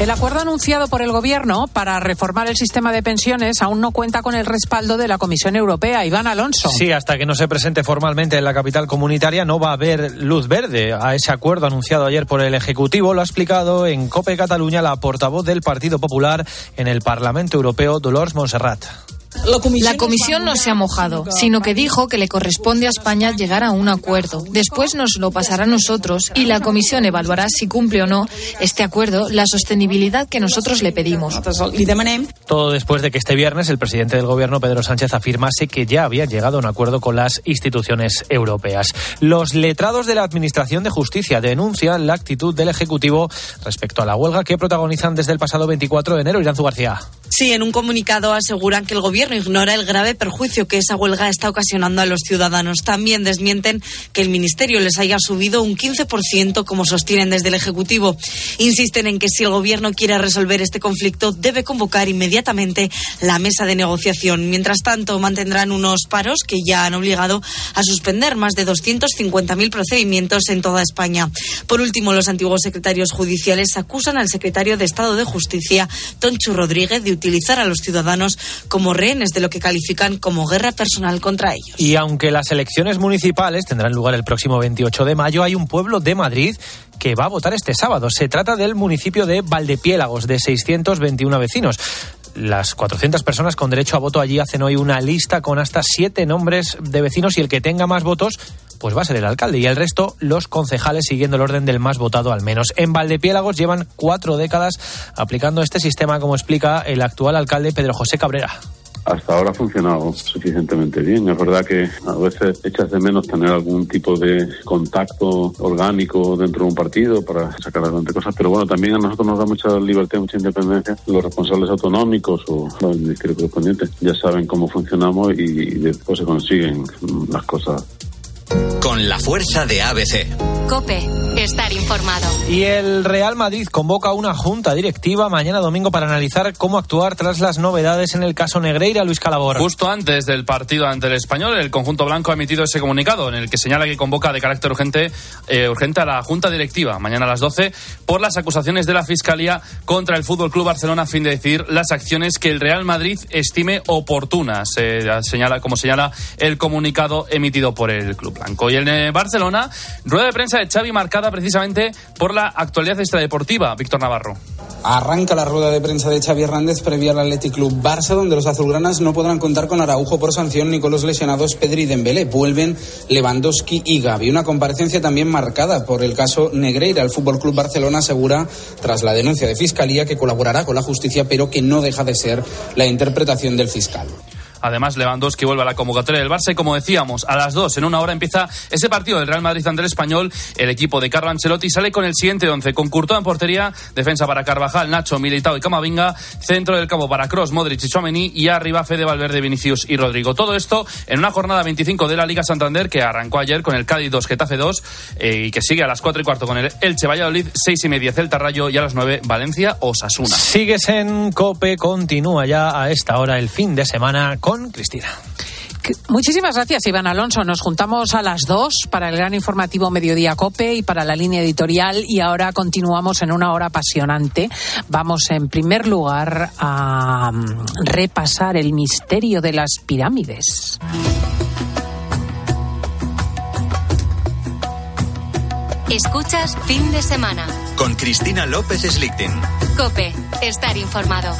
El acuerdo anunciado por el Gobierno para reformar el sistema de pensiones aún no cuenta con el respaldo de la Comisión Europea. Iván Alonso. Sí, hasta que no se presente formalmente en la capital comunitaria no va a haber luz verde a ese acuerdo anunciado ayer por el Ejecutivo. Lo ha explicado en COPE Cataluña la portavoz del Partido Popular en el Parlamento Europeo, Dolores Montserrat. La comisión no se ha mojado, sino que dijo que le corresponde a España llegar a un acuerdo. Después nos lo pasará a nosotros y la comisión evaluará si cumple o no este acuerdo la sostenibilidad que nosotros le pedimos. Todo después de que este viernes el presidente del gobierno, Pedro Sánchez, afirmase que ya había llegado a un acuerdo con las instituciones europeas. Los letrados de la Administración de Justicia denuncian la actitud del Ejecutivo respecto a la huelga que protagonizan desde el pasado 24 de enero. Iranzu García. Sí, en un comunicado aseguran que el gobierno ignora el grave perjuicio que esa huelga está ocasionando a los ciudadanos. También desmienten que el ministerio les haya subido un 15%, como sostienen desde el Ejecutivo. Insisten en que si el gobierno quiere resolver este conflicto, debe convocar inmediatamente la mesa de negociación. Mientras tanto, mantendrán unos paros que ya han obligado a suspender más de 250.000 procedimientos en toda España. Por último, los antiguos secretarios judiciales acusan al secretario de Estado de Justicia, Tonchu Rodríguez, de utilizar a los ciudadanos como rehenes de lo que califican como guerra personal contra ellos. Y aunque las elecciones municipales tendrán lugar el próximo 28 de mayo, hay un pueblo de Madrid que va a votar este sábado. Se trata del municipio de Valdepiélagos, de 621 vecinos. Las 400 personas con derecho a voto allí hacen hoy una lista con hasta siete nombres de vecinos y el que tenga más votos pues va a ser el alcalde y el resto los concejales siguiendo el orden del más votado al menos. En Valdepiélagos llevan cuatro décadas aplicando este sistema, como explica el actual alcalde Pedro José Cabrera hasta ahora ha funcionado suficientemente bien. Es verdad que a veces echas de menos tener algún tipo de contacto orgánico dentro de un partido para sacar adelante cosas, pero bueno, también a nosotros nos da mucha libertad, mucha independencia. Los responsables autonómicos o los ministerios correspondientes ya saben cómo funcionamos y después se consiguen las cosas con la fuerza de ABC. Cope, estar informado. Y el Real Madrid convoca una junta directiva mañana domingo para analizar cómo actuar tras las novedades en el caso Negreira, Luis Calabor. Justo antes del partido ante el español, el conjunto blanco ha emitido ese comunicado en el que señala que convoca de carácter urgente, eh, urgente a la junta directiva mañana a las 12 por las acusaciones de la Fiscalía contra el Fútbol Club Barcelona a fin de decir las acciones que el Real Madrid estime oportunas, señala, como señala el comunicado emitido por el club blanco. Y en eh, Barcelona, rueda de prensa de Xavi marcada precisamente por la actualidad extradeportiva. Víctor Navarro. Arranca la rueda de prensa de Xavi Hernández previa al Athletic Club Barça, donde los azulgranas no podrán contar con Araujo por sanción ni con los lesionados Pedri y Dembélé. Vuelven Lewandowski y Gavi. Una comparecencia también marcada por el caso Negreira. El Fútbol Club Barcelona asegura, tras la denuncia de fiscalía, que colaborará con la justicia, pero que no deja de ser la interpretación del fiscal. Además, Lewandowski vuelve a la convocatoria del Barça como decíamos, a las dos, en una hora empieza ese partido del Real Madrid ante el Español. El equipo de Carlo Ancelotti sale con el siguiente once, con Courtois en portería, defensa para Carvajal, Nacho, Militao y Camavinga, centro del campo para Cross, Modric y Chouameni y arriba Fede Valverde, Vinicius y Rodrigo. Todo esto en una jornada 25 de la Liga Santander que arrancó ayer con el Cádiz 2, Getafe 2 eh, y que sigue a las 4 y cuarto con el Elche Valladolid, 6 y media Celta Rayo y a las 9 Valencia Osasuna. Sigues en Cope, continúa ya a esta hora el fin de semana con Cristina. Muchísimas gracias, Iván Alonso. Nos juntamos a las dos para el gran informativo Mediodía Cope y para la línea editorial y ahora continuamos en una hora apasionante. Vamos en primer lugar a mm, repasar el misterio de las pirámides. Escuchas fin de semana. Con Cristina López Slichting. Cope, estar informado.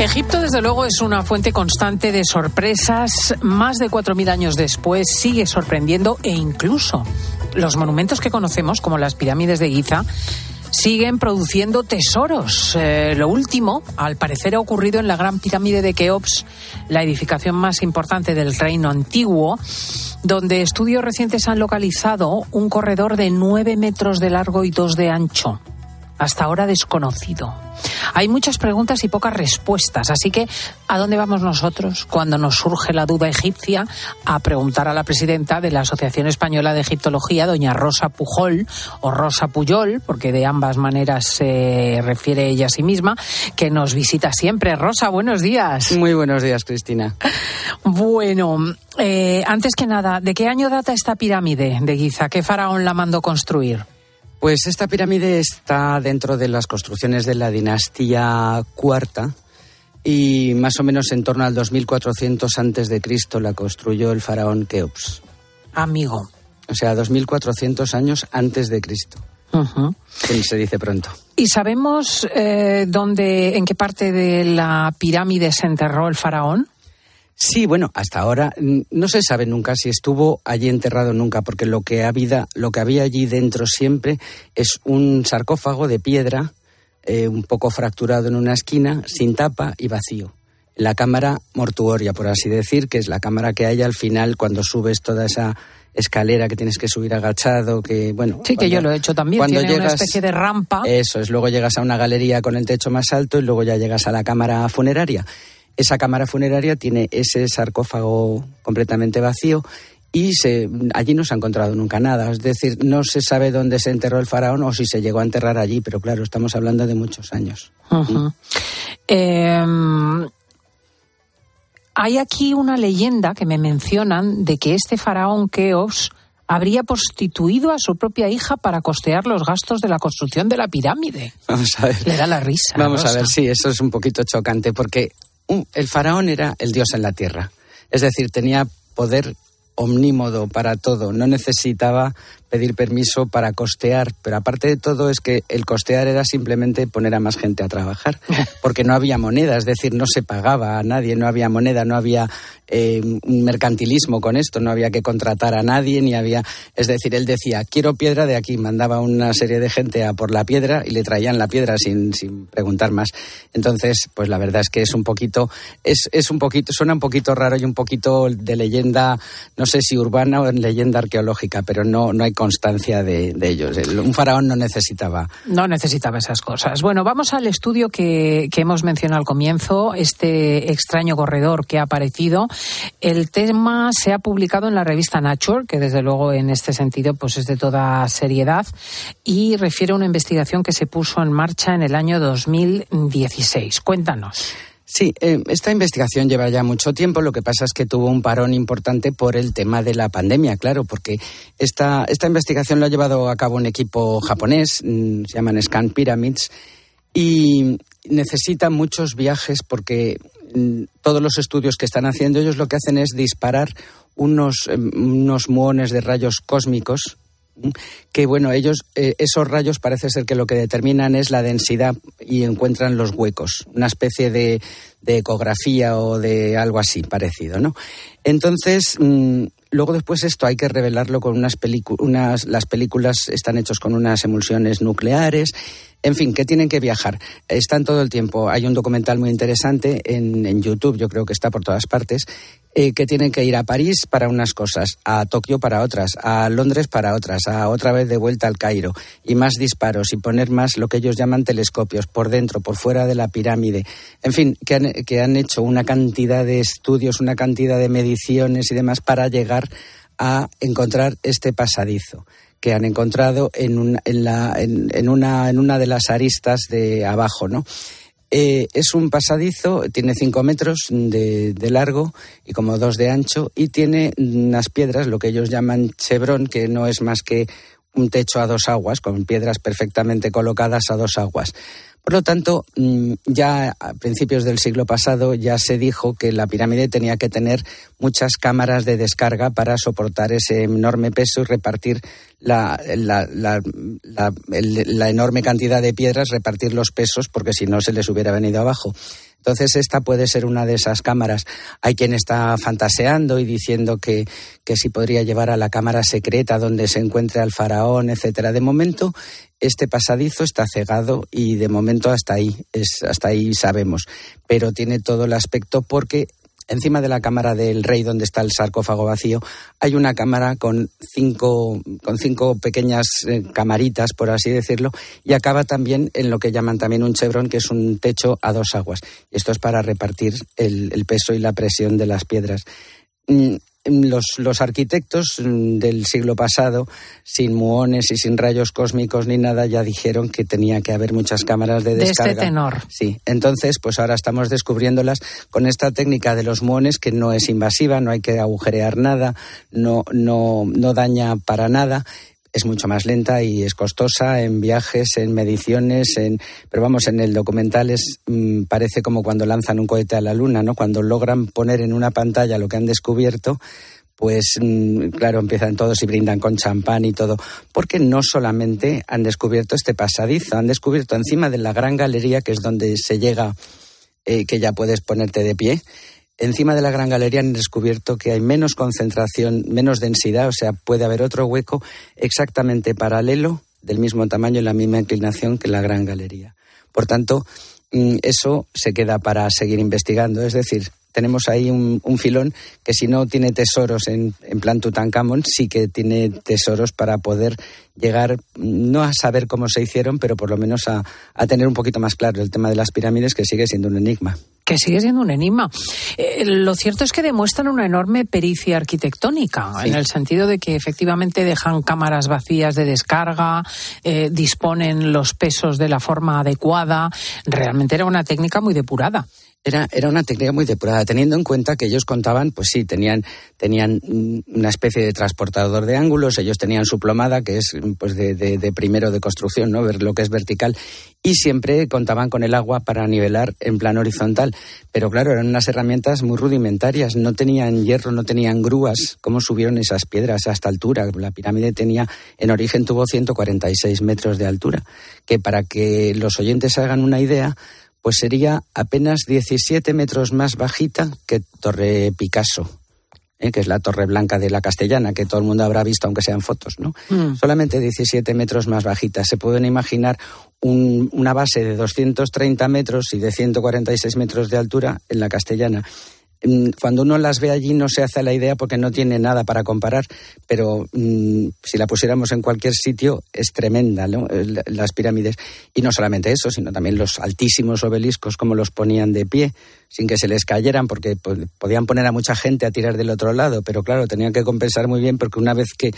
Egipto, desde luego, es una fuente constante de sorpresas. Más de 4.000 años después sigue sorprendiendo e incluso los monumentos que conocemos, como las pirámides de Giza, siguen produciendo tesoros. Eh, lo último, al parecer, ha ocurrido en la Gran Pirámide de Keops, la edificación más importante del reino antiguo, donde estudios recientes han localizado un corredor de 9 metros de largo y 2 de ancho hasta ahora desconocido. Hay muchas preguntas y pocas respuestas, así que ¿a dónde vamos nosotros cuando nos surge la duda egipcia? A preguntar a la presidenta de la Asociación Española de Egiptología, doña Rosa Pujol, o Rosa Puyol, porque de ambas maneras se refiere ella a sí misma, que nos visita siempre. Rosa, buenos días. Muy buenos días, Cristina. Bueno, eh, antes que nada, ¿de qué año data esta pirámide de Giza? ¿Qué faraón la mandó construir? Pues esta pirámide está dentro de las construcciones de la dinastía cuarta y más o menos en torno al 2400 antes de Cristo la construyó el faraón Keops. Amigo. O sea, 2400 años antes de Cristo. se dice pronto. ¿Y sabemos eh, dónde, en qué parte de la pirámide se enterró el faraón? Sí, bueno, hasta ahora no se sabe nunca si estuvo allí enterrado nunca, porque lo que había, lo que había allí dentro siempre es un sarcófago de piedra, eh, un poco fracturado en una esquina, sin tapa y vacío. La cámara mortuoria, por así decir, que es la cámara que hay al final cuando subes toda esa escalera que tienes que subir agachado, que bueno. Sí, que yo lo he hecho también. Cuando Tiene una especie de rampa. Eso es. Luego llegas a una galería con el techo más alto y luego ya llegas a la cámara funeraria. Esa cámara funeraria tiene ese sarcófago completamente vacío y se, allí no se ha encontrado nunca nada. Es decir, no se sabe dónde se enterró el faraón o si se llegó a enterrar allí, pero claro, estamos hablando de muchos años. Em, hay aquí una leyenda que me mencionan de que este faraón Keops habría prostituido a su propia hija para costear los gastos de la construcción de la pirámide. Vamos a ver. Le da la risa. Vamos a ver, sí, eso es un poquito chocante porque el faraón era el dios en la tierra. Es decir, tenía poder omnímodo para todo, no necesitaba pedir permiso para costear, pero aparte de todo es que el costear era simplemente poner a más gente a trabajar, porque no había moneda, es decir, no se pagaba a nadie, no había moneda, no había eh, un mercantilismo con esto, no había que contratar a nadie, ni había, es decir, él decía, quiero piedra de aquí, mandaba una serie de gente a por la piedra y le traían la piedra sin, sin preguntar más. Entonces, pues la verdad es que es un poquito, es, es un poquito, suena un poquito raro y un poquito de leyenda, no sé si urbana o leyenda arqueológica, pero no, no hay constancia de, ellos. Un faraón no necesitaba. No necesitaba esas cosas. Bueno, vamos al estudio que, que hemos mencionado al comienzo, este extraño corredor que ha aparecido. El tema se ha publicado en la revista Nature, que desde luego en este sentido pues es de toda seriedad, y refiere a una investigación que se puso en marcha en el año 2016. Cuéntanos. Sí, eh, esta investigación lleva ya mucho tiempo. Lo que pasa es que tuvo un parón importante por el tema de la pandemia, claro, porque esta, esta investigación lo ha llevado a cabo un equipo japonés, mm, se llaman Scan Pyramids, y necesita muchos viajes porque mm, todos los estudios que están haciendo ellos lo que hacen es disparar unos, em, unos muones de rayos cósmicos que bueno, ellos, eh, esos rayos parece ser que lo que determinan es la densidad y encuentran los huecos, una especie de, ecografía o de algo así parecido, ¿no? Entonces, mm, luego después esto hay que revelarlo con unas películas, las películas están hechas con unas emulsiones nucleares, en fin, que tienen que viajar. Están todo el tiempo. Hay un documental muy interesante en, en YouTube, yo creo que está por todas partes, eh, que tienen que ir a París para unas cosas, a Tokio para otras, a Londres para otras, a otra vez de vuelta al Cairo, y más disparos y poner más lo que ellos llaman telescopios por dentro, por fuera de la pirámide. En fin, que han, que han hecho una cantidad de estudios, una cantidad de mediciones y demás para llegar a encontrar este pasadizo que han encontrado en, en, la, en, una, en una de las aristas de abajo, ¿no? Eh, es un pasadizo, tiene cinco metros de, largo y como dos de ancho y tiene unas piedras, lo que ellos llaman chevron, que no es más que un techo a dos aguas, con piedras perfectamente colocadas a dos aguas. Por lo tanto, mm, ya a principios del siglo pasado ya se dijo que la pirámide tenía que tener muchas cámaras de descarga para soportar ese enorme peso y repartir la, enorme cantidad de piedras, repartir los pesos, porque si no se les hubiera venido abajo. Entonces, esta puede ser una de esas cámaras. Hay quien está fantaseando y diciendo que, que si podría llevar a la cámara secreta donde se encuentre al faraón, etcétera. De momento, este pasadizo está cegado y de momento hasta ahí, es, hasta ahí sabemos. Pero tiene todo el aspecto porque encima de la cámara del rey donde está el sarcófago vacío, hay una cámara con cinco, con cinco pequeñas eh, camaritas, por así decirlo, y acaba también en lo que llaman también un chevron, que es un techo a dos aguas. Esto es para repartir el, el peso y la presión de las piedras. Los, los, arquitectos del siglo pasado, sin muones y sin rayos cósmicos ni nada, ya dijeron que tenía que haber muchas cámaras de descarga. De este tenor. Sí, entonces, pues ahora estamos descubriéndolas con esta técnica de los muones que no es invasiva, no hay que agujerear nada, no, no, no daña para nada es mucho más lenta y es costosa en viajes, en mediciones, en, pero vamos, en el documental es, mm, parece como cuando lanzan un cohete a la luna, ¿no? Cuando logran poner en una pantalla lo que han descubierto, pues mm, claro, empiezan todos y brindan con champán y todo, porque no solamente han descubierto este pasadizo, han descubierto encima de la gran galería, que es donde se llega, eh, que ya puedes ponerte de pie, encima de la Gran Galería han descubierto que hay menos concentración, menos densidad, o sea, puede haber otro hueco exactamente paralelo, del mismo tamaño y la misma inclinación que la Gran Galería. Por tanto, mm, eso se queda para seguir investigando. Es decir, tenemos ahí un, filón que si no tiene tesoros en, en, plan Tutankamón, sí que tiene tesoros para poder llegar, no a saber cómo se hicieron, pero por lo menos a, tener un poquito más claro el tema de las pirámides, que sigue siendo un enigma que sigue siendo un enigma. Eh, lo cierto es que demuestran una enorme pericia arquitectónica, en el sentido de que efectivamente dejan cámaras vacías de descarga, eh, disponen los pesos de la forma adecuada. Realmente era una técnica muy depurada. Era, era una técnica muy depurada, teniendo en cuenta que ellos contaban, pues sí, tenían, tenían una especie de transportador de ángulos, ellos tenían su plomada, que es pues de, primero de construcción, ¿no? Ver lo que es vertical, y siempre contaban con el agua para nivelar en plano horizontal. Pero claro, eran unas herramientas muy rudimentarias, no tenían hierro, no tenían grúas. ¿Cómo subieron esas piedras a esta altura? La pirámide tenía, en origen tuvo 146 metros de altura, que para que los oyentes hagan una idea, pues sería apenas 17 metros más bajita que Torre Picasso. ¿eh? que es la Torre Blanca de la Castellana, que todo el mundo habrá visto, aunque sean fotos, ¿no? Mm. Solamente 17 metros más bajita. Se pueden imaginar una base de 230 metros y de 146 metros de altura en la Castellana. Mm, cuando uno las ve allí no se hace la idea porque no tiene nada para comparar, pero mm, si la pusiéramos en cualquier sitio es tremenda las pirámides. Y no solamente eso, sino también los altísimos obeliscos, como los ponían de pie, sin que se les cayeran, porque podían poner a mucha gente a tirar del otro lado, pero claro, tenían que compensar muy bien porque una vez que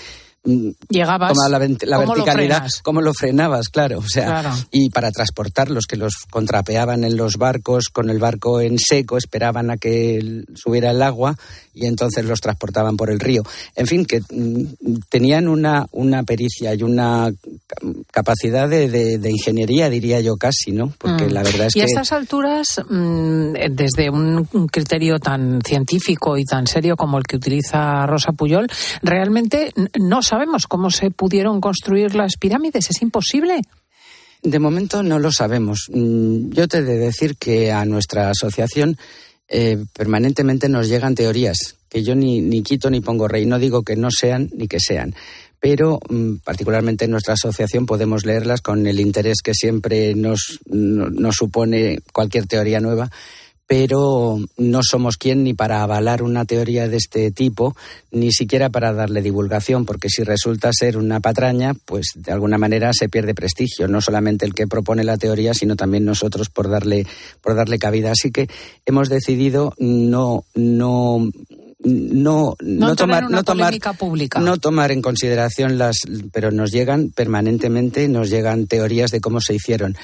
Mm, llegabas la, verticalidad cómo lo frenabas claro o sea y para transportarlos que los contrapeaban en los barcos con el barco en seco esperaban a que subiera el agua y entonces los transportaban por el río. En fin que mm, tenían una una pericia y una capacidad de, ingeniería diría yo casi no porque mm. la verdad es y que a estas alturas desde un criterio tan científico y tan serio como el que utiliza Rosa Puyol realmente no sabemos cómo se pudieron construir las pirámides. ¿Es imposible? De momento no lo sabemos. Mm, yo te he de decir que a nuestra asociación eh, permanentemente nos llegan teorías que yo ni, ni quito ni pongo rey. No digo que no sean ni que sean pero mm, particularmente en nuestra asociación podemos leerlas con el interés que siempre nos, nos supone cualquier teoría nueva pero no somos quien ni para avalar una teoría de este tipo, ni siquiera para darle divulgación, porque si resulta ser una patraña, pues de alguna manera se pierde prestigio, no solamente el que propone la teoría, sino también nosotros por darle, por darle cabida. Así que hemos decidido no, no no, no, tomar, no tomar, pública. no tomar en consideración las, pero nos llegan permanentemente, nos llegan teorías de cómo se hicieron.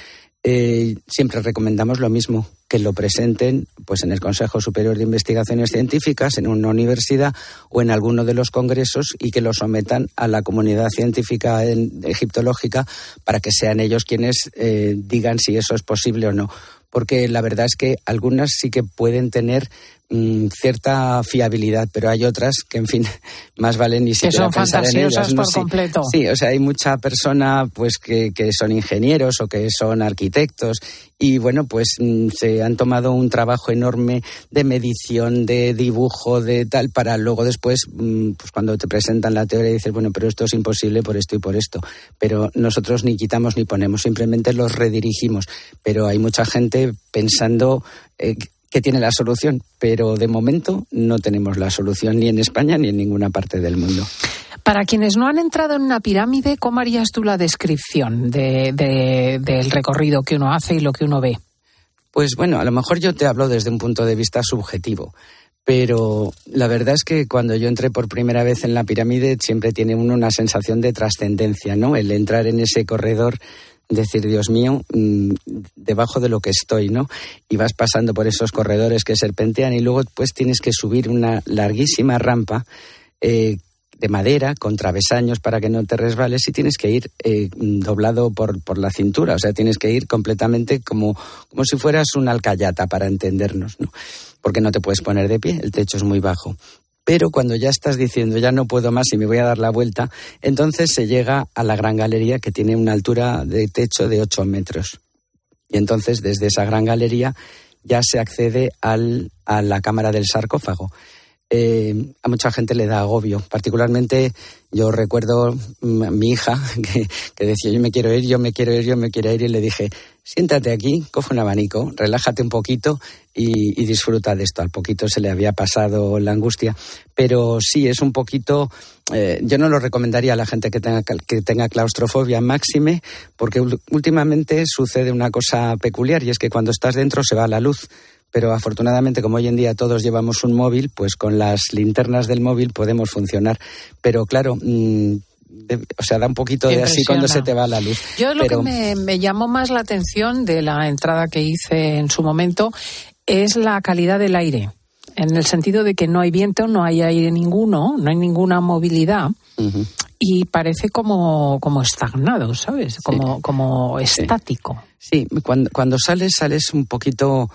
Eh, siempre recomendamos lo mismo, que lo presenten pues en el Consejo Superior de Investigaciones Científicas, en una universidad o en alguno de los congresos y que lo sometan a la comunidad científica egiptológica para que sean ellos quienes eh, digan si eso es posible o no. Porque la verdad es que algunas sí que pueden tener Mm, cierta fiabilidad, pero hay otras que, en fin, más valen ni siquiera que son en ellas. por completo. Sí, o sea, hay mucha persona pues que, que son ingenieros o que son arquitectos y bueno, pues mm, se han tomado un trabajo enorme de medición, de dibujo, de tal, para luego después, mm, pues cuando te presentan la teoría dices, bueno, pero esto es imposible por esto y por esto. Pero nosotros ni quitamos ni ponemos, simplemente los redirigimos. Pero hay mucha gente pensando eh, que tiene la solución, pero de momento no tenemos la solución ni en España ni en ninguna parte del mundo. Para quienes no han entrado en una pirámide, ¿cómo harías tú la descripción del recorrido que uno hace y lo que uno ve? Pues bueno, a lo mejor yo te hablo desde un punto de vista subjetivo, pero la verdad es que cuando yo entré por primera vez en la pirámide siempre tiene uno una sensación de trascendencia, ¿no? El entrar en ese corredor decir, Dios mío, mm, debajo de lo que estoy, ¿no? Y vas pasando por esos corredores que serpentean y luego pues tienes que subir una larguísima rampa eh, de madera con travesaños para que no te resbales y tienes que ir eh, doblado por, por, la cintura, o sea, tienes que ir completamente como, como si fueras una alcayata para entendernos, ¿no? Porque no te puedes poner de pie, el techo es muy bajo pero cuando ya estás diciendo ya no puedo más y me voy a dar la vuelta, entonces se llega a la gran galería que tiene una altura de techo de 8 metros. Y entonces desde esa gran galería ya se accede al, a la cámara del sarcófago. Eh, a mucha gente le da agobio. Particularmente yo recuerdo mm, a mi hija que, decía yo me quiero ir, yo me quiero ir, yo me quiero ir y le dije siéntate aquí, coge un abanico, relájate un poquito y, disfruta de esto. Al poquito se le había pasado la angustia, pero sí es un poquito. Eh, yo no lo recomendaría a la gente que tenga, que tenga claustrofobia máxime, porque últimamente sucede una cosa peculiar y es que cuando estás dentro se va la luz pero afortunadamente como hoy en día todos llevamos un móvil, pues con las linternas del móvil podemos funcionar. Pero claro, mm, o sea, da un poquito de así cuando se te va la luz. Yo lo que me, me, llamó más la atención de la entrada que hice en su momento es la calidad del aire, en el sentido de que no hay viento, no hay aire ninguno, no hay ninguna movilidad. Y parece como, como estagnado, ¿sabes? Como, como estático. Sí, cuando, cuando sales, sales un poquito,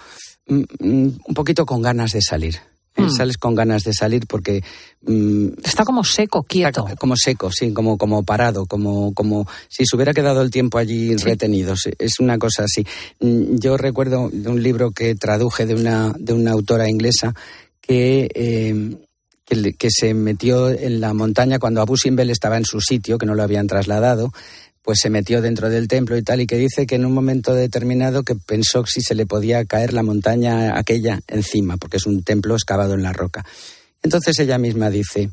un poquito con ganas de salir. Mm. Sales con ganas de salir porque... Mm, está como seco, quieto. como seco, sí, como, como parado, como, como si se hubiera quedado el tiempo allí retenido. Es una cosa así. Mm, yo recuerdo de un libro que traduje de una, de una autora inglesa que... Eh, que, se metió en la montaña cuando Abu Simbel estaba en su sitio, que no lo habían trasladado, pues se metió dentro del templo y tal, y que dice que en un momento determinado que pensó si se le podía caer la montaña aquella encima, porque es un templo excavado en la roca. Entonces ella misma dice,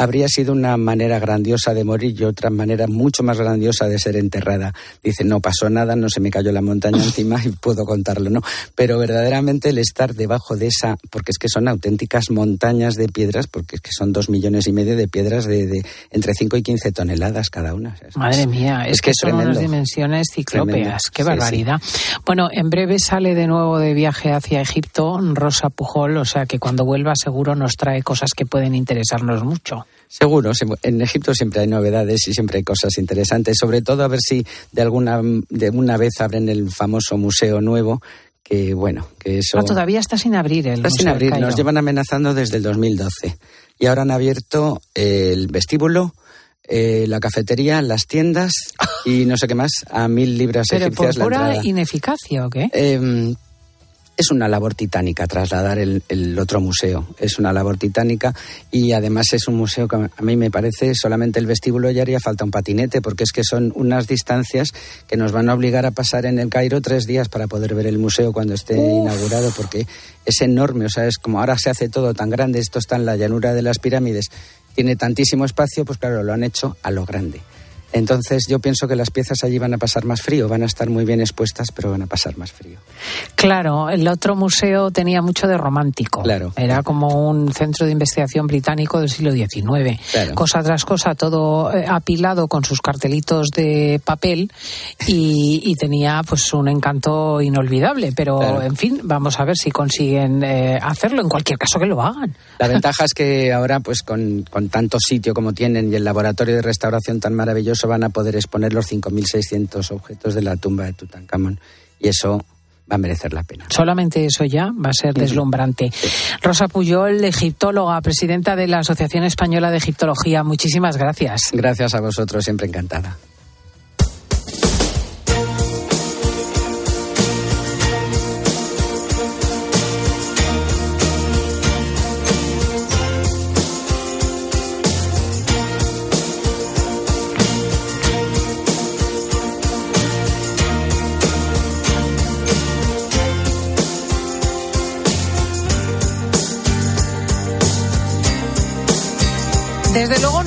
habría sido una manera grandiosa de morir y otra manera mucho más grandiosa de ser enterrada. Dice, no pasó nada, no se me cayó la montaña encima y puedo contarlo, ¿no? Pero verdaderamente el estar debajo de esa, porque es que son auténticas montañas de piedras, porque es que son dos millones y medio de piedras de, entre 5 y 15 toneladas cada una. Madre mía, es, que, son unas dimensiones ciclópeas, qué barbaridad. Bueno, en breve sale de nuevo de viaje hacia Egipto Rosa Pujol, o sea que cuando vuelva seguro nos trae cosas que pueden interesarnos mucho. Seguro, en Egipto siempre hay novedades y siempre hay cosas interesantes, sobre todo a ver si de alguna, de una vez abren el famoso museo nuevo que bueno, que eso... Ah, todavía está sin abrir el Está sin abrir, nos llevan amenazando desde el 2012. Y ahora han abierto el vestíbulo, eh, la cafetería, las tiendas y no sé qué más, a mil libras ¿Pero egipcias por pura ineficacia o qué? Eh, es una labor titánica trasladar el, otro museo. Es una labor titánica y además es un museo que a mí me parece solamente el vestíbulo ya haría falta un patinete porque es que son unas distancias que nos van a obligar a pasar en el Cairo tres días para poder ver el museo cuando esté inaugurado porque es enorme. O sea, es como ahora se hace todo tan grande. Esto está en la llanura de las pirámides. Tiene tantísimo espacio, pues claro, lo han hecho a lo grande. Entonces yo pienso que las piezas allí van a pasar más frío, van a estar muy bien expuestas, pero van a pasar más frío. Claro, el otro museo tenía mucho de romántico. Claro. Era como un centro de investigación británico del siglo XIX. Cosa tras cosa, todo eh, apilado con sus cartelitos de papel y, tenía pues un encanto inolvidable. Pero en fin, vamos a ver si consiguen eh, hacerlo. En cualquier caso que lo hagan. La ventaja es que ahora pues con, con tanto sitio como tienen y el laboratorio de restauración tan maravilloso van a poder exponer los 5.600 objetos de la tumba de Tutankamón. Y eso va a merecer la pena. Solamente eso ya va a ser deslumbrante. Rosa Puyol, egiptóloga, presidenta de la Asociación Española de Egiptología, muchísimas gracias. Gracias a vosotros, siempre encantada.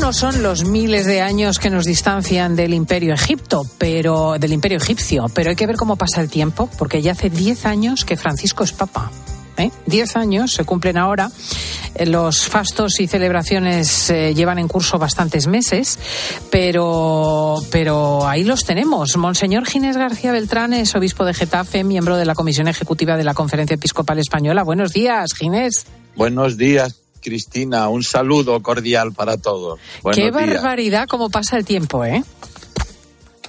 No son los miles de años que nos distancian del Imperio Egipto, pero del Imperio egipcio, pero hay que ver cómo pasa el tiempo, porque ya hace 10 años que Francisco es papa. ¿eh? Diez años se cumplen ahora. Eh, los fastos y celebraciones eh, llevan en curso bastantes meses, pero, pero ahí los tenemos. Monseñor Ginés García Beltrán es obispo de Getafe, miembro de la Comisión Ejecutiva de la Conferencia Episcopal Española. Buenos días, Ginés. Buenos días. Cristina, un saludo cordial para todos. Qué barbaridad cómo pasa el tiempo, ¿eh?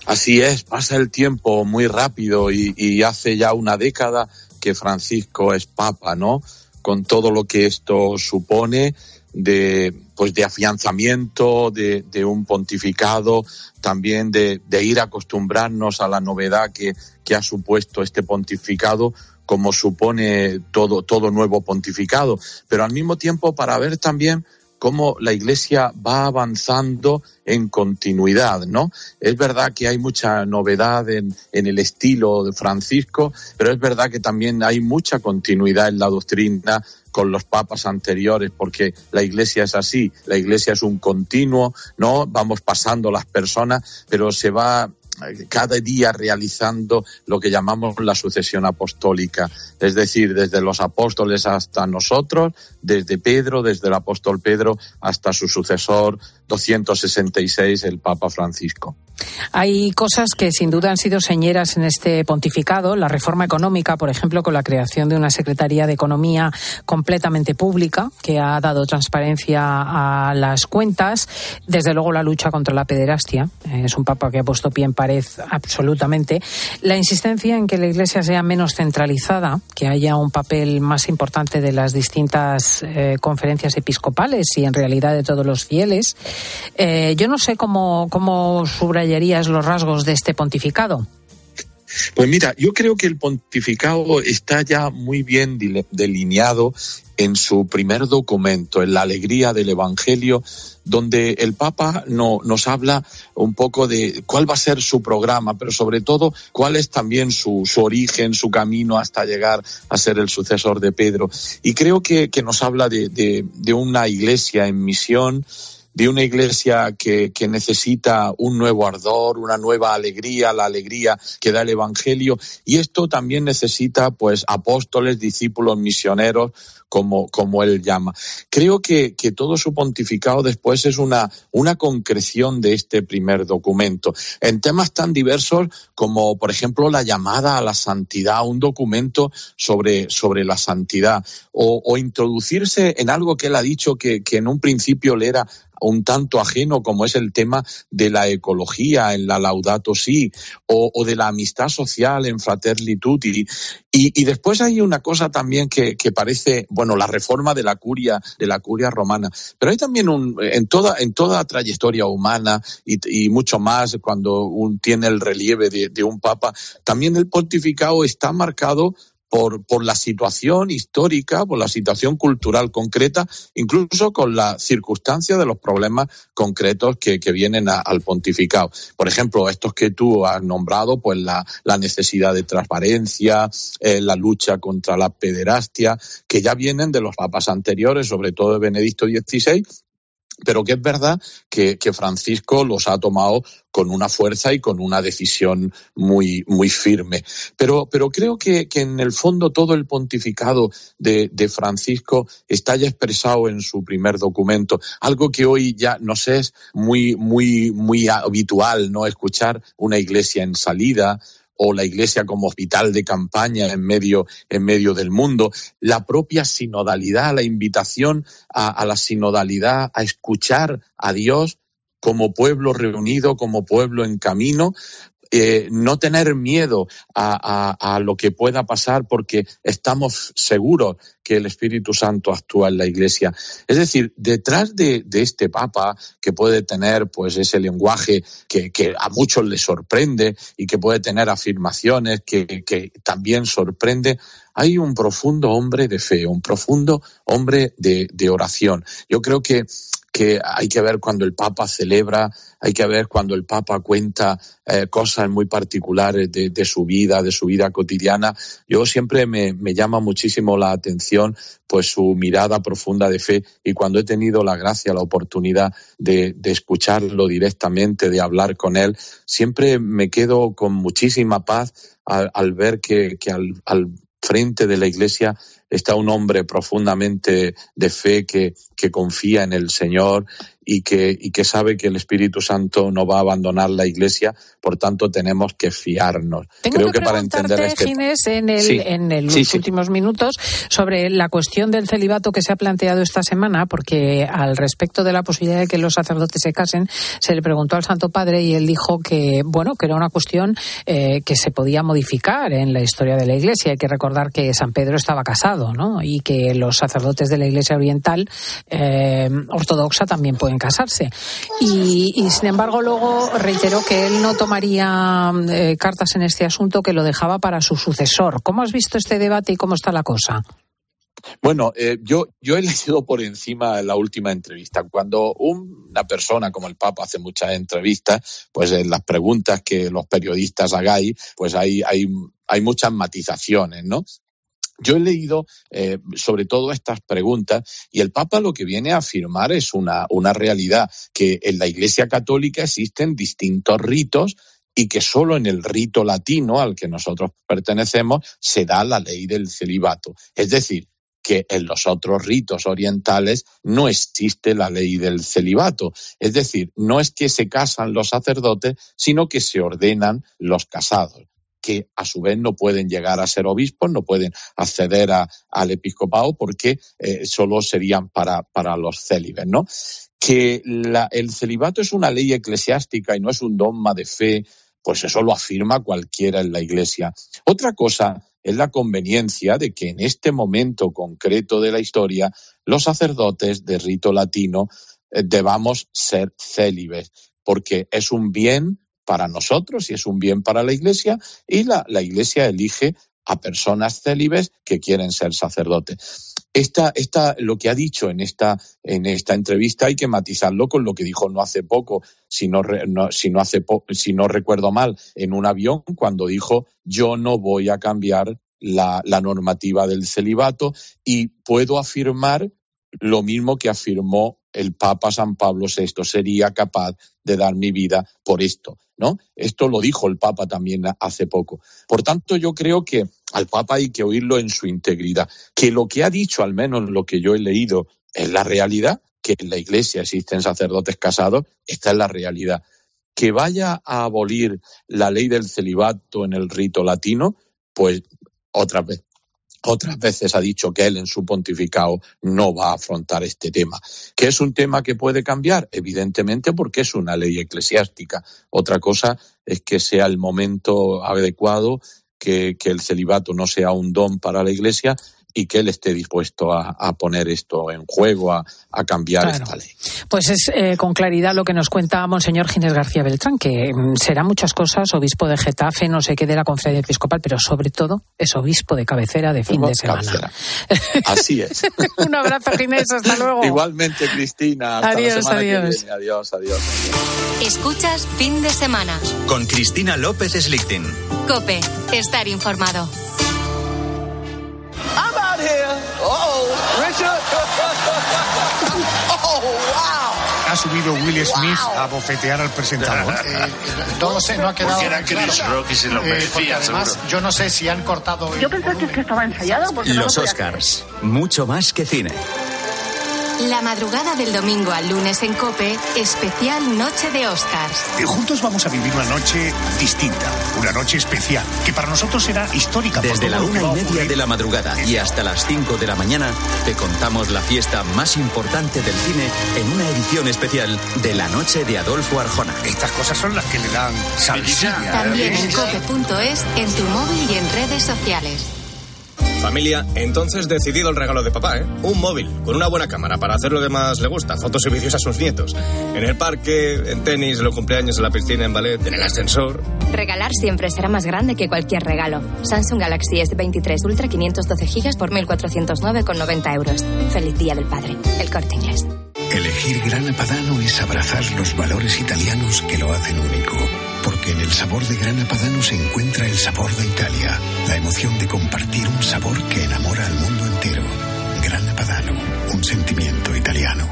Así es, pasa el tiempo muy rápido y hace ya una década que Francisco es papa, ¿no? Con todo lo que esto supone de, pues de afianzamiento de, un pontificado, también de, ir a acostumbrarnos a la novedad que, que ha supuesto este pontificado, como supone todo, todo nuevo pontificado, pero al mismo tiempo para ver también cómo la Iglesia va avanzando en continuidad, ¿no? Es verdad que hay mucha novedad en, en, el estilo de Francisco, pero es verdad que también hay mucha continuidad en la doctrina con los papas anteriores, porque la Iglesia es así, la Iglesia es un continuo, ¿no? Vamos pasando las personas, pero se va cada día realizando lo que llamamos la sucesión apostólica, es decir, desde los apóstoles hasta nosotros, desde Pedro, desde el apóstol Pedro hasta su sucesor 266, el Papa Francisco. Hay cosas que sin duda han sido señeras en este pontificado. La reforma económica, por ejemplo, con la creación de una Secretaría de Economía completamente pública, que ha dado transparencia a las cuentas. Desde luego, la lucha contra la pederastia. Es un papa que ha puesto pie en absolutamente. La insistencia en que la Iglesia sea menos centralizada, que haya un papel más importante de las distintas eh, conferencias episcopales y en realidad de todos los fieles. Eh, yo no sé cómo, cómo subrayarías los rasgos de este pontificado. Pues mira, yo creo que el pontificado está ya muy bien delineado en su primer documento, en la alegría del Evangelio, donde el Papa no, nos habla un poco de cuál va a ser su programa, pero sobre todo cuál es también su, su origen, su camino hasta llegar a ser el sucesor de Pedro. Y creo que, que nos habla de, de, de una iglesia en misión, de una iglesia que, que, necesita un nuevo ardor, una nueva alegría, la alegría que da el Evangelio. Y esto también necesita, pues, apóstoles, discípulos, misioneros, como, como él llama. Creo que, que todo su pontificado después es una, una concreción de este primer documento. En temas tan diversos como, por ejemplo, la llamada a la santidad, un documento sobre, sobre la santidad, o, o introducirse en algo que él ha dicho que, que en un principio le era un tanto ajeno como es el tema de la ecología en la Laudato Si o, de la amistad social en Fratelli. Y, y después hay una cosa también que, parece, bueno, la reforma de la curia, de la curia romana. Pero hay también un, en toda, en toda trayectoria humana y, mucho más cuando un, tiene el relieve de un papa, también el pontificado está marcado por, por, la situación histórica, por la situación cultural concreta, incluso con la circunstancia de los problemas concretos que, vienen al pontificado. Por ejemplo, estos que tú has nombrado, pues la, la necesidad de transparencia, eh, la lucha contra la pederastia, que ya vienen de los papas anteriores, sobre todo de Benedicto XVI, pero que es verdad que, que, Francisco los ha tomado con una fuerza y con una decisión muy, muy firme. Pero, pero creo que, que en el fondo todo el pontificado de, de, Francisco está ya expresado en su primer documento, algo que hoy ya nos es muy, muy, muy habitual, ¿no? Escuchar una iglesia en salida, o la Iglesia como hospital de campaña en medio, en medio del mundo, la propia sinodalidad, la invitación a, a la sinodalidad, a escuchar a Dios como pueblo reunido, como pueblo en camino, eh, no tener miedo a, lo que pueda pasar porque estamos seguros que el Espíritu Santo actúa en la Iglesia. Es decir, detrás de, este Papa, que puede tener pues ese lenguaje que, a muchos les sorprende y que puede tener afirmaciones que, también sorprende, hay un profundo hombre de fe, un profundo hombre de oración. Yo creo que que hay que ver cuando el Papa celebra, hay que ver cuando el Papa cuenta eh, cosas muy particulares de, su vida, de su vida cotidiana. Yo siempre me, llama muchísimo la atención pues su mirada profunda de fe y cuando he tenido la gracia, la oportunidad de, escucharlo directamente, de hablar con él, siempre me quedo con muchísima paz al, ver que, al, al frente de la Iglesia está un hombre profundamente de fe que, que confía en el Señor y que, y que sabe que el Espíritu Santo no va a abandonar la Iglesia, por tanto tenemos que fiarnos. Tengo Creo que, para entender. Ginés, en, el, en los últimos minutos sobre la cuestión del celibato que se ha planteado esta semana, porque al respecto de la posibilidad de que los sacerdotes se casen, se le preguntó al Santo Padre y él dijo que, bueno, que era una cuestión eh, que se podía modificar en la historia de la Iglesia. Hay que recordar que San Pedro estaba casado, ¿no? Y que los sacerdotes de la Iglesia Oriental eh, ortodoxa también pueden casarse. Y, sin embargo, luego reiteró que él no tomaría eh, cartas en este asunto, que lo dejaba para su sucesor. ¿Cómo has visto este debate y cómo está la cosa? Bueno, eh, yo, yo he leído por encima la última entrevista. Cuando una persona como el Papa hace muchas entrevistas, pues en las preguntas que los periodistas hagáis, pues hay, hay, hay muchas matizaciones, ¿no? Yo he leído eh, sobre todo estas preguntas y el Papa lo que viene a afirmar es una, una realidad, que en la Iglesia Católica existen distintos ritos y que solo en el rito latino al que nosotros pertenecemos se da la ley del celibato. Es decir, que en los otros ritos orientales no existe la ley del celibato. Es decir, no es que se casan los sacerdotes, sino que se ordenan los casados que a su vez no pueden llegar a ser obispos, no pueden acceder al episcopado porque eh, solo serían para, para los célibes, ¿no? Que el celibato es una ley eclesiástica y no es un dogma de fe, pues eso lo afirma cualquiera en la Iglesia. Otra cosa es la conveniencia de que en este momento concreto de la historia los sacerdotes de rito latino eh, debamos ser célibes, porque es un bien para nosotros y es un bien para la Iglesia y la, Iglesia elige a personas célibes que quieren ser sacerdotes. Esta, esta, lo que ha dicho en esta, en esta entrevista hay que matizarlo con lo que dijo no hace poco, si no, si, no hace si no recuerdo mal, en un avión, cuando dijo yo no voy a cambiar la normativa del celibato y puedo afirmar lo mismo que afirmó el Papa San Pablo VI, sería capaz de dar mi vida por esto, ¿no? Esto lo dijo el Papa también hace poco. Por tanto, yo creo que al Papa hay que oírlo en su integridad, que lo que ha dicho, al menos lo que yo he leído, es la realidad, que en la Iglesia existen sacerdotes casados, esta es la realidad. Que vaya a abolir la ley del celibato en el rito latino, pues otra vez otras veces ha dicho que él en su pontificado no va a afrontar este tema. ¿Que es un tema que puede cambiar? Evidentemente porque es una ley eclesiástica. Otra cosa es que sea el momento adecuado, que, que el celibato no sea un don para la Iglesia y que él esté dispuesto a, poner esto en juego, a, cambiar esta ley. Pues es eh, con claridad lo que nos cuenta Monseñor Ginés García Beltrán, que mm, será muchas cosas, obispo de Getafe, no sé qué de la conferencia episcopal, pero sobre todo es obispo de cabecera de fin de semana. Así es. Un abrazo, Ginés, hasta luego. Igualmente, Cristina. Hasta adiós, adiós. adiós, adiós. Escuchas fin de semana. Con Cristina López Slichting. Cope, estar informado. Ha subido Will Smith a bofetear al presentador. Eh, no lo sé, no ha quedado. Porque era Chris Rock y se lo eh, además, Yo no sé si han cortado. Yo pensé que, estaba ensayado. Los Oscars. Mucho más que cine. La madrugada del domingo al lunes en Cope, especial Noche de Oscars. Y juntos vamos a vivir una noche distinta, una noche especial, que para nosotros será histórica. Desde la una y media de la madrugada y hasta las cinco de la mañana, te contamos la fiesta más importante del cine en una edición especial de la Noche de Adolfo Arjona. Estas cosas son las que le dan salsilla. También en cope.es, en tu móvil y en redes sociales. Familia, entonces decidido el regalo de papá, ¿eh? Un móvil, con una buena cámara para hacer lo que más le gusta, fotos y vídeos a sus nietos. En el parque, en tenis, en los cumpleaños, en la piscina, en ballet, en el ascensor. Regalar siempre será más grande que cualquier regalo. Samsung Galaxy S23 Ultra 512 GB por 1.409,90 euros. Feliz Día del Padre. El Corte Inglés. Elegir Grana Padano es abrazar los valores italianos que lo hacen único. Porque en el sabor de Grana Padano se encuentra el sabor de Italia, la emoción de compartir un sabor que enamora al mundo entero. Grana Padano, un sentimiento italiano.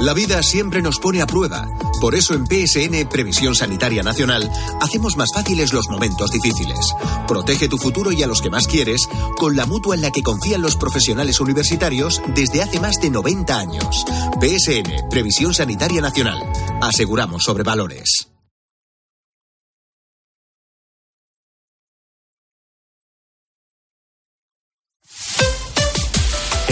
La vida siempre nos pone a prueba. Por eso en PSN Previsión Sanitaria Nacional hacemos más fáciles los momentos difíciles. Protege tu futuro y a los que más quieres con la mutua en la que confían los profesionales universitarios desde hace más de 90 años. PSN Previsión Sanitaria Nacional. Aseguramos sobre valores.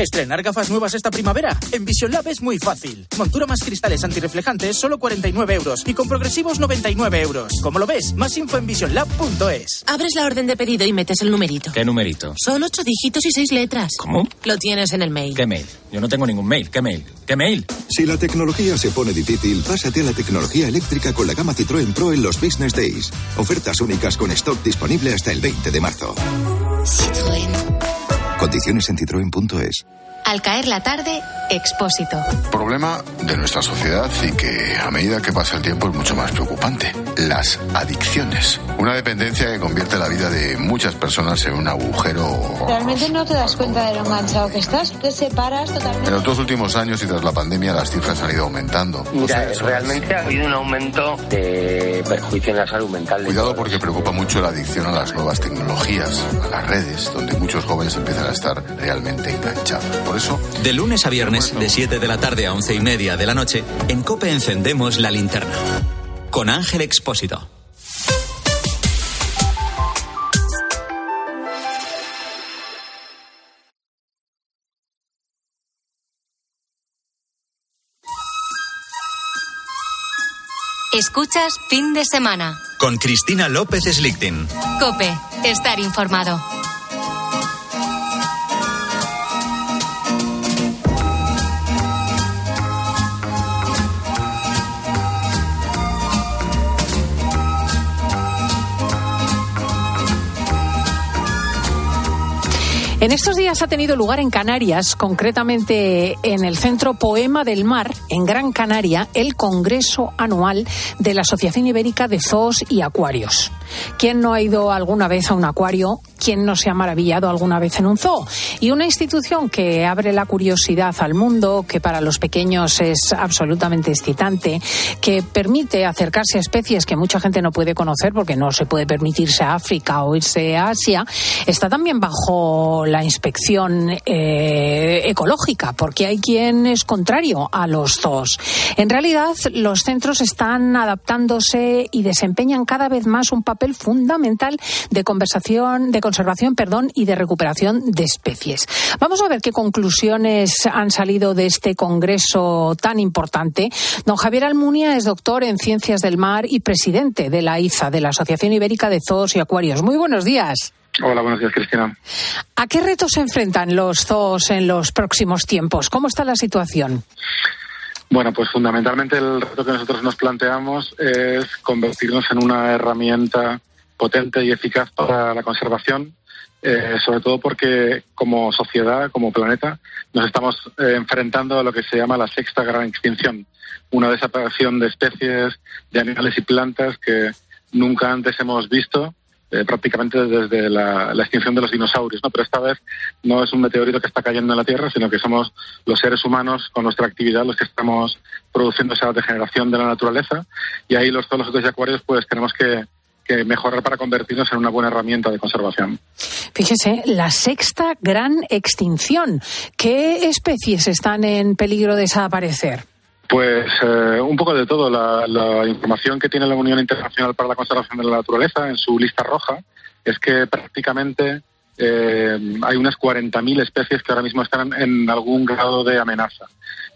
Estrenar gafas nuevas esta primavera. En Vision Lab es muy fácil. Montura más cristales antirreflejantes, solo 49 euros. Y con progresivos, 99 euros. Como lo ves, más info en visionlab.es. Abres la orden de pedido y metes el numerito. ¿Qué numerito? Son ocho dígitos y seis letras. ¿Cómo? Lo tienes en el mail. ¿Qué mail? Yo no tengo ningún mail. ¿Qué mail? ¿Qué mail? Si la tecnología se pone difícil, pásate a la tecnología eléctrica con la gama Citroën Pro en los Business Days. Ofertas únicas con stock disponible hasta el 20 de marzo. Citroën. Condiciones en citroen.es. Al caer la tarde, Expósito. Problema de nuestra sociedad y que a medida que pasa el tiempo es mucho más preocupante. Las adicciones. Una dependencia que convierte la vida de muchas personas en un agujero. Realmente no te das cuenta de lo enganchado que estás. Te separas totalmente. En los dos últimos años y tras la pandemia las cifras han ido aumentando. Mira, realmente ha habido un aumento de perjuicio en la salud mental. Cuidado porque preocupa mucho la adicción a las nuevas tecnologías, a las redes, donde muchos jóvenes empiezan a estar realmente enganchados. Por eso, De lunes a viernes, de 7 de la tarde a 11 y media de la noche, en Cope encendemos la linterna. Con Ángel Expósito. Escuchas fin de semana. Con Cristina López Slichting. Cope, estar informado. En estos días ha tenido lugar en Canarias, concretamente en el Centro Poema del Mar, en Gran Canaria, el Congreso Anual de la Asociación Ibérica de Zoos y Acuarios. ¿Quién no ha ido alguna vez a un acuario? ¿Quién no se ha maravillado alguna vez en un zoo? Y una institución que abre la curiosidad al mundo, que para los pequeños es absolutamente excitante, que permite acercarse a especies que mucha gente no puede conocer porque no se puede permitirse a África o irse a Asia, está también bajo la inspección eh, ecológica, porque hay quien es contrario a los zoos. En realidad, los centros están adaptándose y desempeñan cada vez más un papel fundamental de conversación, de conservación, perdón, y de recuperación de especies. Vamos a ver qué conclusiones han salido de este congreso tan importante. Don Javier Almunia es doctor en ciencias del mar y presidente de la IZA, de la Asociación Ibérica de Zoos y Acuarios. Muy buenos días. Hola, buenos días, Cristina. ¿A qué retos se enfrentan los zoos en los próximos tiempos? ¿Cómo está la situación? Bueno, pues fundamentalmente el reto que nosotros nos planteamos es convertirnos en una herramienta potente y eficaz para la conservación, eh, sobre todo porque como sociedad, como planeta, nos estamos eh, enfrentando a lo que se llama la sexta gran extinción, una desaparición de especies, de animales y plantas que nunca antes hemos visto eh, prácticamente desde la, extinción de los dinosaurios, ¿no? Pero esta vez no es un meteorito que está cayendo en la Tierra, sino que somos los seres humanos con nuestra actividad los que estamos produciendo esa degeneración de la naturaleza y ahí los zoológicos y acuarios pues tenemos que, que mejorar para convertirnos en una buena herramienta de conservación. Fíjese, la sexta gran extinción. ¿Qué especies están en peligro de desaparecer? Pues eh, un poco de todo. La, la, información que tiene la Unión Internacional para la Conservación de la Naturaleza en su lista roja es que prácticamente eh, hay unas 40.000 especies que ahora mismo están en algún grado de amenaza.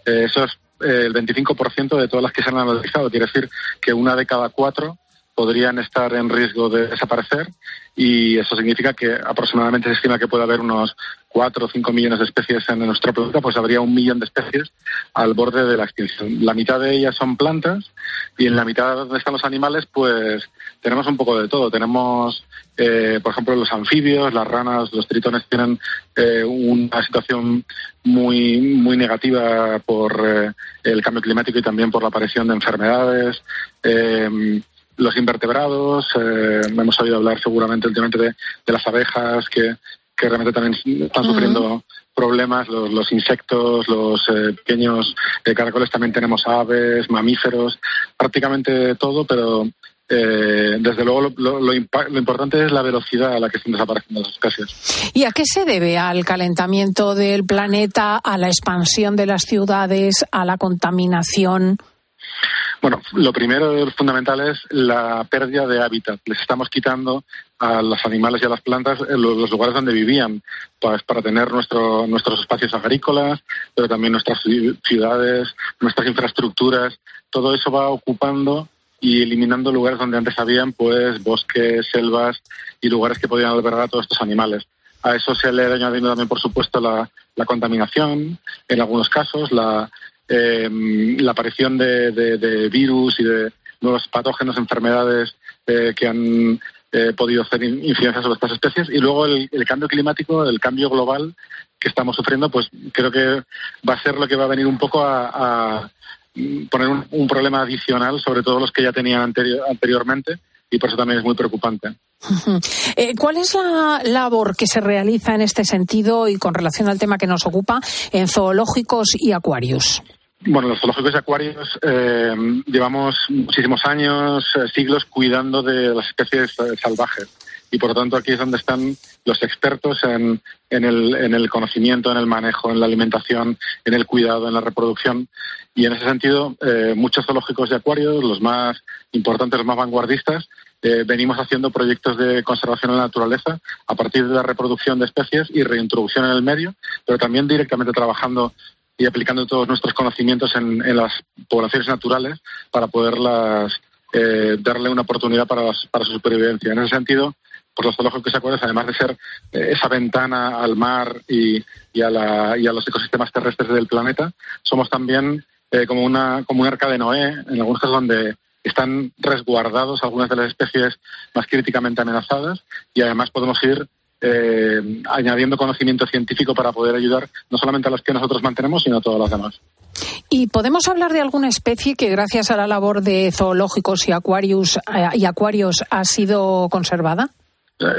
Eh, eso es eh, el 25% de todas las que se han analizado. Quiere decir que una de cada cuatro podrían estar en riesgo de desaparecer y eso significa que aproximadamente se estima que puede haber unos 4 o 5 millones de especies en nuestro planeta, pues habría un millón de especies al borde de la extinción. La mitad de ellas son plantas y en la mitad donde están los animales, pues tenemos un poco de todo. Tenemos, eh, por ejemplo, los anfibios, las ranas, los tritones tienen eh, una situación muy, muy negativa por eh, el cambio climático y también por la aparición de enfermedades. Los invertebrados, eh, hemos oído hablar seguramente últimamente de, de las abejas que, que, realmente también están sufriendo problemas, los, los, insectos, los eh, pequeños eh, caracoles, también tenemos aves, mamíferos, prácticamente todo, pero eh, desde luego lo, lo, lo, lo, importante es la velocidad a la que están desapareciendo las especies. ¿Y a qué se debe? ¿Al calentamiento del planeta, a la expansión de las ciudades, a la contaminación? Bueno, lo primero fundamental es la pérdida de hábitat. Les estamos quitando a los animales y a las plantas los, los lugares donde vivían pues, para tener nuestro, nuestros espacios agrícolas, pero también nuestras ciudades, nuestras infraestructuras. Todo eso va ocupando y eliminando lugares donde antes habían pues bosques, selvas y lugares que podían albergar a todos estos animales. A eso se le ha añadido también, por supuesto, la, la contaminación, en algunos casos, la, eh, la aparición de, virus y de nuevos patógenos, enfermedades eh, que han eh, podido hacer incidencia sobre estas especies. Y luego el, cambio climático, el cambio global que estamos sufriendo, pues creo que va a ser lo que va a venir un poco a, poner un, problema adicional sobre todos los que ya tenían anterior, anteriormente y por eso también es muy preocupante. Eh, ¿Cuál es la labor que se realiza en este sentido y con relación al tema que nos ocupa en zoológicos y acuarios? Bueno, los zoológicos y acuarios eh, llevamos muchísimos años, eh, siglos cuidando de las especies salvajes y por lo tanto aquí es donde están los expertos en, en, el, en, el, conocimiento, en el manejo, en la alimentación, en el cuidado, en la reproducción. Y en ese sentido, eh, muchos zoológicos de acuarios, los más importantes, los más vanguardistas, eh, venimos haciendo proyectos de conservación en la naturaleza a partir de la reproducción de especies y reintroducción en el medio, pero también directamente trabajando y aplicando todos nuestros conocimientos en, en las poblaciones naturales para poderlas eh, darle una oportunidad para, las, para su supervivencia. En ese sentido, pues los zoológicos acuarios, además de ser eh, esa ventana al mar y, y, a la, y, a los ecosistemas terrestres del planeta, somos también eh, como, una, como un arca de Noé, en algunos casos donde están resguardados algunas de las especies más críticamente amenazadas y además podemos ir eh, añadiendo conocimiento científico para poder ayudar no solamente a las que nosotros mantenemos, sino a todas las demás. ¿Y podemos hablar de alguna especie que gracias a la labor de zoológicos y acuarios, eh, y acuarios ha sido conservada?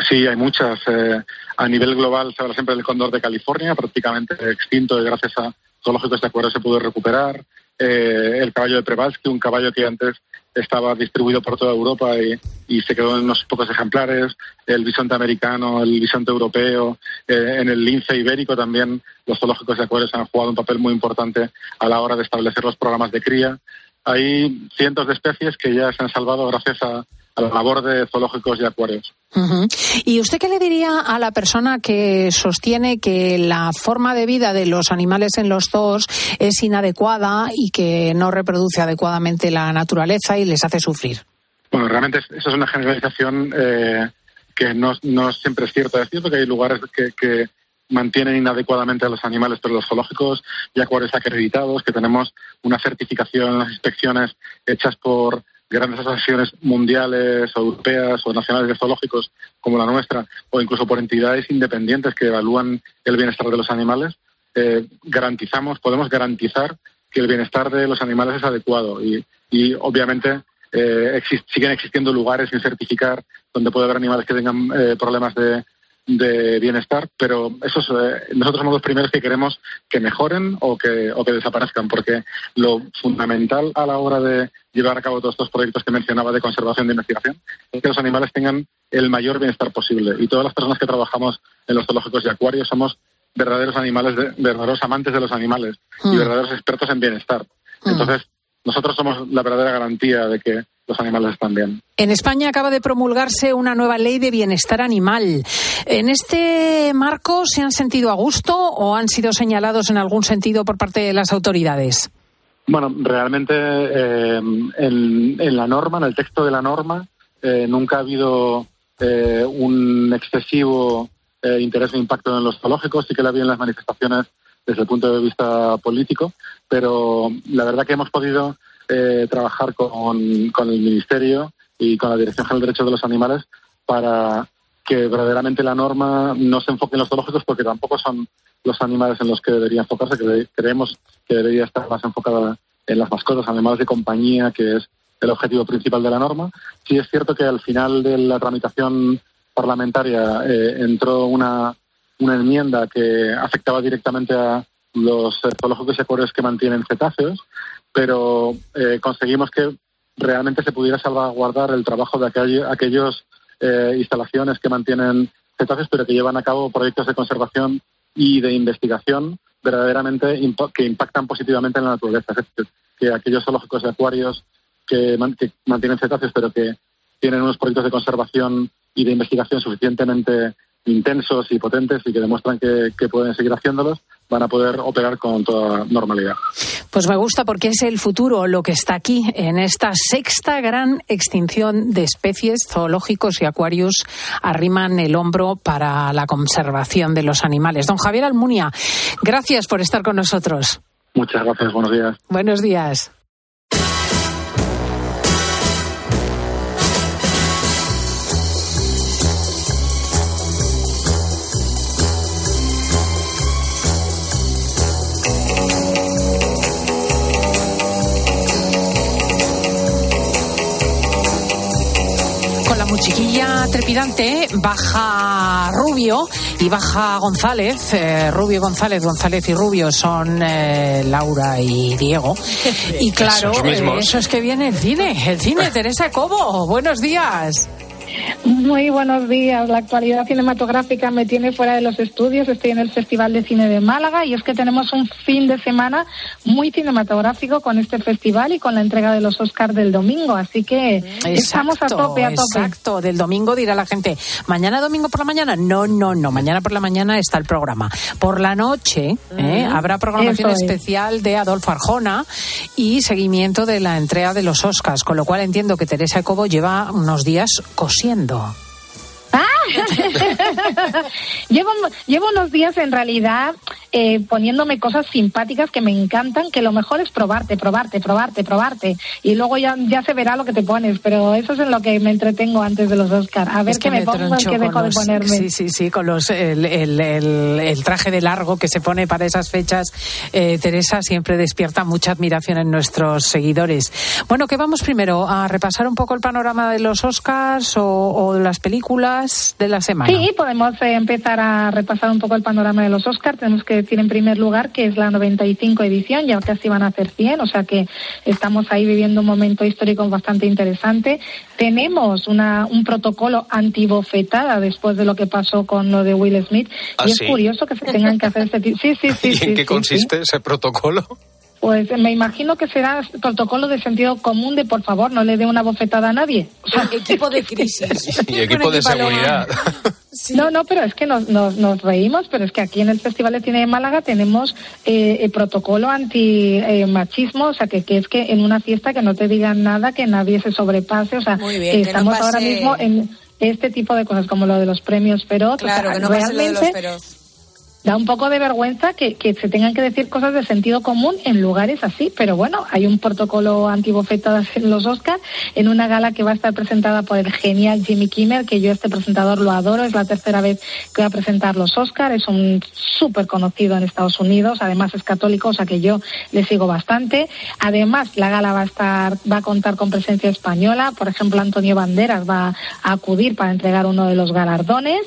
Sí, hay muchas. Eh, a nivel global se habla siempre del cóndor de California, prácticamente extinto y gracias a zoológicos de acuarios se pudo recuperar. Eh, el caballo de Prevalsky, un caballo que antes estaba distribuido por toda Europa y, y, se quedó en unos pocos ejemplares. El bisonte americano, el bisonte europeo, eh, en el lince ibérico también los zoológicos de acuarios han jugado un papel muy importante a la hora de establecer los programas de cría. Hay cientos de especies que ya se han salvado gracias a, a la labor de zoológicos y acuarios. Uh -huh. ¿Y usted qué le diría a la persona que sostiene que la forma de vida de los animales en los zoos es inadecuada y que no reproduce adecuadamente la naturaleza y les hace sufrir? Bueno, realmente eso es una generalización eh, que no, no, siempre es cierta. Es cierto que hay lugares que, que mantienen inadecuadamente a los animales, pero los zoológicos y acuarios acreditados, que tenemos una certificación, unas inspecciones hechas por grandes asociaciones mundiales europeas o nacionales de zoológicos como la nuestra, o incluso por entidades independientes que evalúan el bienestar de los animales, eh, garantizamos, podemos garantizar que el bienestar de los animales es adecuado y, y obviamente eh, siguen existiendo lugares sin certificar donde puede haber animales que tengan eh, problemas de, de bienestar, pero esos, eh, nosotros somos los primeros que queremos que mejoren o que, o que desaparezcan, porque lo fundamental a la hora de llevar a cabo todos estos proyectos que mencionaba de conservación de investigación es que los animales tengan el mayor bienestar posible. Y todas las personas que trabajamos en los zoológicos y acuarios somos verdaderos animales, de, verdaderos amantes de los animales mm. y verdaderos expertos en bienestar. Mm. Entonces, nosotros somos la verdadera garantía de que los animales están bien. En España acaba de promulgarse una nueva ley de bienestar animal. ¿En este marco se han sentido a gusto o han sido señalados en algún sentido por parte de las autoridades? Bueno, realmente eh, en, la norma, en el texto de la norma, eh, nunca ha habido eh, un excesivo interés e impacto en los zoológicos. Sí que la había en las manifestaciones desde el punto de vista político, pero la verdad que hemos podido trabajar con, el Ministerio y con la Dirección General de Derechos de los Animales para que verdaderamente la norma no se enfoque en los zoológicos porque tampoco son los animales en los que debería enfocarse, que creemos que debería estar más enfocada en las mascotas, animales de compañía, que es el objetivo principal de la norma. Sí es cierto que al final de la tramitación parlamentaria eh, entró una, una enmienda que afectaba directamente a los zoológicos y acuarios que mantienen cetáceos, pero eh, conseguimos que realmente se pudiera salvaguardar el trabajo de aquellos, aquellos eh, instalaciones que mantienen cetáceos, pero que llevan a cabo proyectos de conservación y de investigación verdaderamente que impactan positivamente en la naturaleza. que aquellos zoológicos de acuarios que, mantienen cetáceos, pero que tienen unos proyectos de conservación y de investigación suficientemente intensos y potentes y que demuestran que, pueden seguir haciéndolos, van a poder operar con toda normalidad. Pues me gusta porque es el futuro lo que está aquí, en esta sexta gran extinción de especies, zoológicos y acuarios arriman el hombro para la conservación de los animales. Don Javier Almunia, gracias por estar con nosotros. Muchas gracias, buenos días. Buenos días. Trepidante, baja Rubio y baja González. Eh, Rubio González, González y Rubio son eh, Laura y Diego. Y claro, eh, eso es que viene el cine, el cine, Teresa Cobo. Buenos días. Muy buenos días. La actualidad cinematográfica me tiene fuera de los estudios. Estoy en el Festival de Cine de Málaga y es que tenemos un fin de semana muy cinematográfico con este festival y con la entrega de los Oscars del domingo. Así que estamos a tope, a tope. Exacto. Del domingo dirá la gente, ¿mañana domingo por la mañana? No, no, no. Mañana por la mañana está el programa. Por la noche ¿eh? habrá programación especial de Adolfo Arjona y seguimiento de la entrega de los Oscars. Con lo cual entiendo que Teresa Cobo lleva unos días cosiendo Ah, llevo, llevo unos días en realidad eh, poniéndome cosas simpáticas que me encantan, que lo mejor es probarte, probarte, probarte, probarte. Y luego ya, ya se verá lo que te pones, pero eso es en lo que me entretengo antes de los Oscar. A ver qué me, pongo y qué dejo de ponerme. Sí, sí, sí, con los, el, el, el, traje de largo que se pone para esas fechas. Eh, Teresa siempre despierta mucha admiración en nuestros seguidores. Bueno, ¿qué vamos primero? ¿A repasar un poco el panorama de los Oscars o, o las películas de la semana? Sí, podemos eh, empezar a repasar un poco el panorama de los Oscars. Tenemos que decir en primer lugar que es la 95 edición, ya casi van a hacer 100, o sea que estamos ahí viviendo un momento histórico bastante interesante. Tenemos una, un protocolo antibofetada después de lo que pasó con lo de Will Smith ¿Ah, y es curioso que se tengan que hacer este tipo. Sí, sí, sí. ¿Y en qué consiste ese protocolo? Pues me imagino que será protocolo de sentido común de por favor no le dé una bofetada a nadie. equipo de crisis. y equipo de seguridad. No, no, pero es que nos, nos, reímos, pero es que aquí en el Festival de Cine de Málaga tenemos eh, el protocolo anti-machismo, o sea, que, que, es que en una fiesta que no te digan nada, que nadie se sobrepase, o sea, que estamos ahora mismo en este tipo de cosas como lo de los premios pero Claro, que no realmente, los da un poco de vergüenza que, se tengan que decir cosas de sentido común en lugares así, pero bueno, hay un protocolo antibofetadas en los Oscars, en una gala que va a estar presentada por el genial Jimmy Kimmel, que yo este presentador lo adoro, es la tercera vez que va a presentar los Oscars, es un súper conocido en Estados Unidos, además es católico, o sea que yo le sigo bastante. Además, la gala va a estar, va a contar con presencia española, por ejemplo, Antonio Banderas va a acudir para entregar uno de los galardones,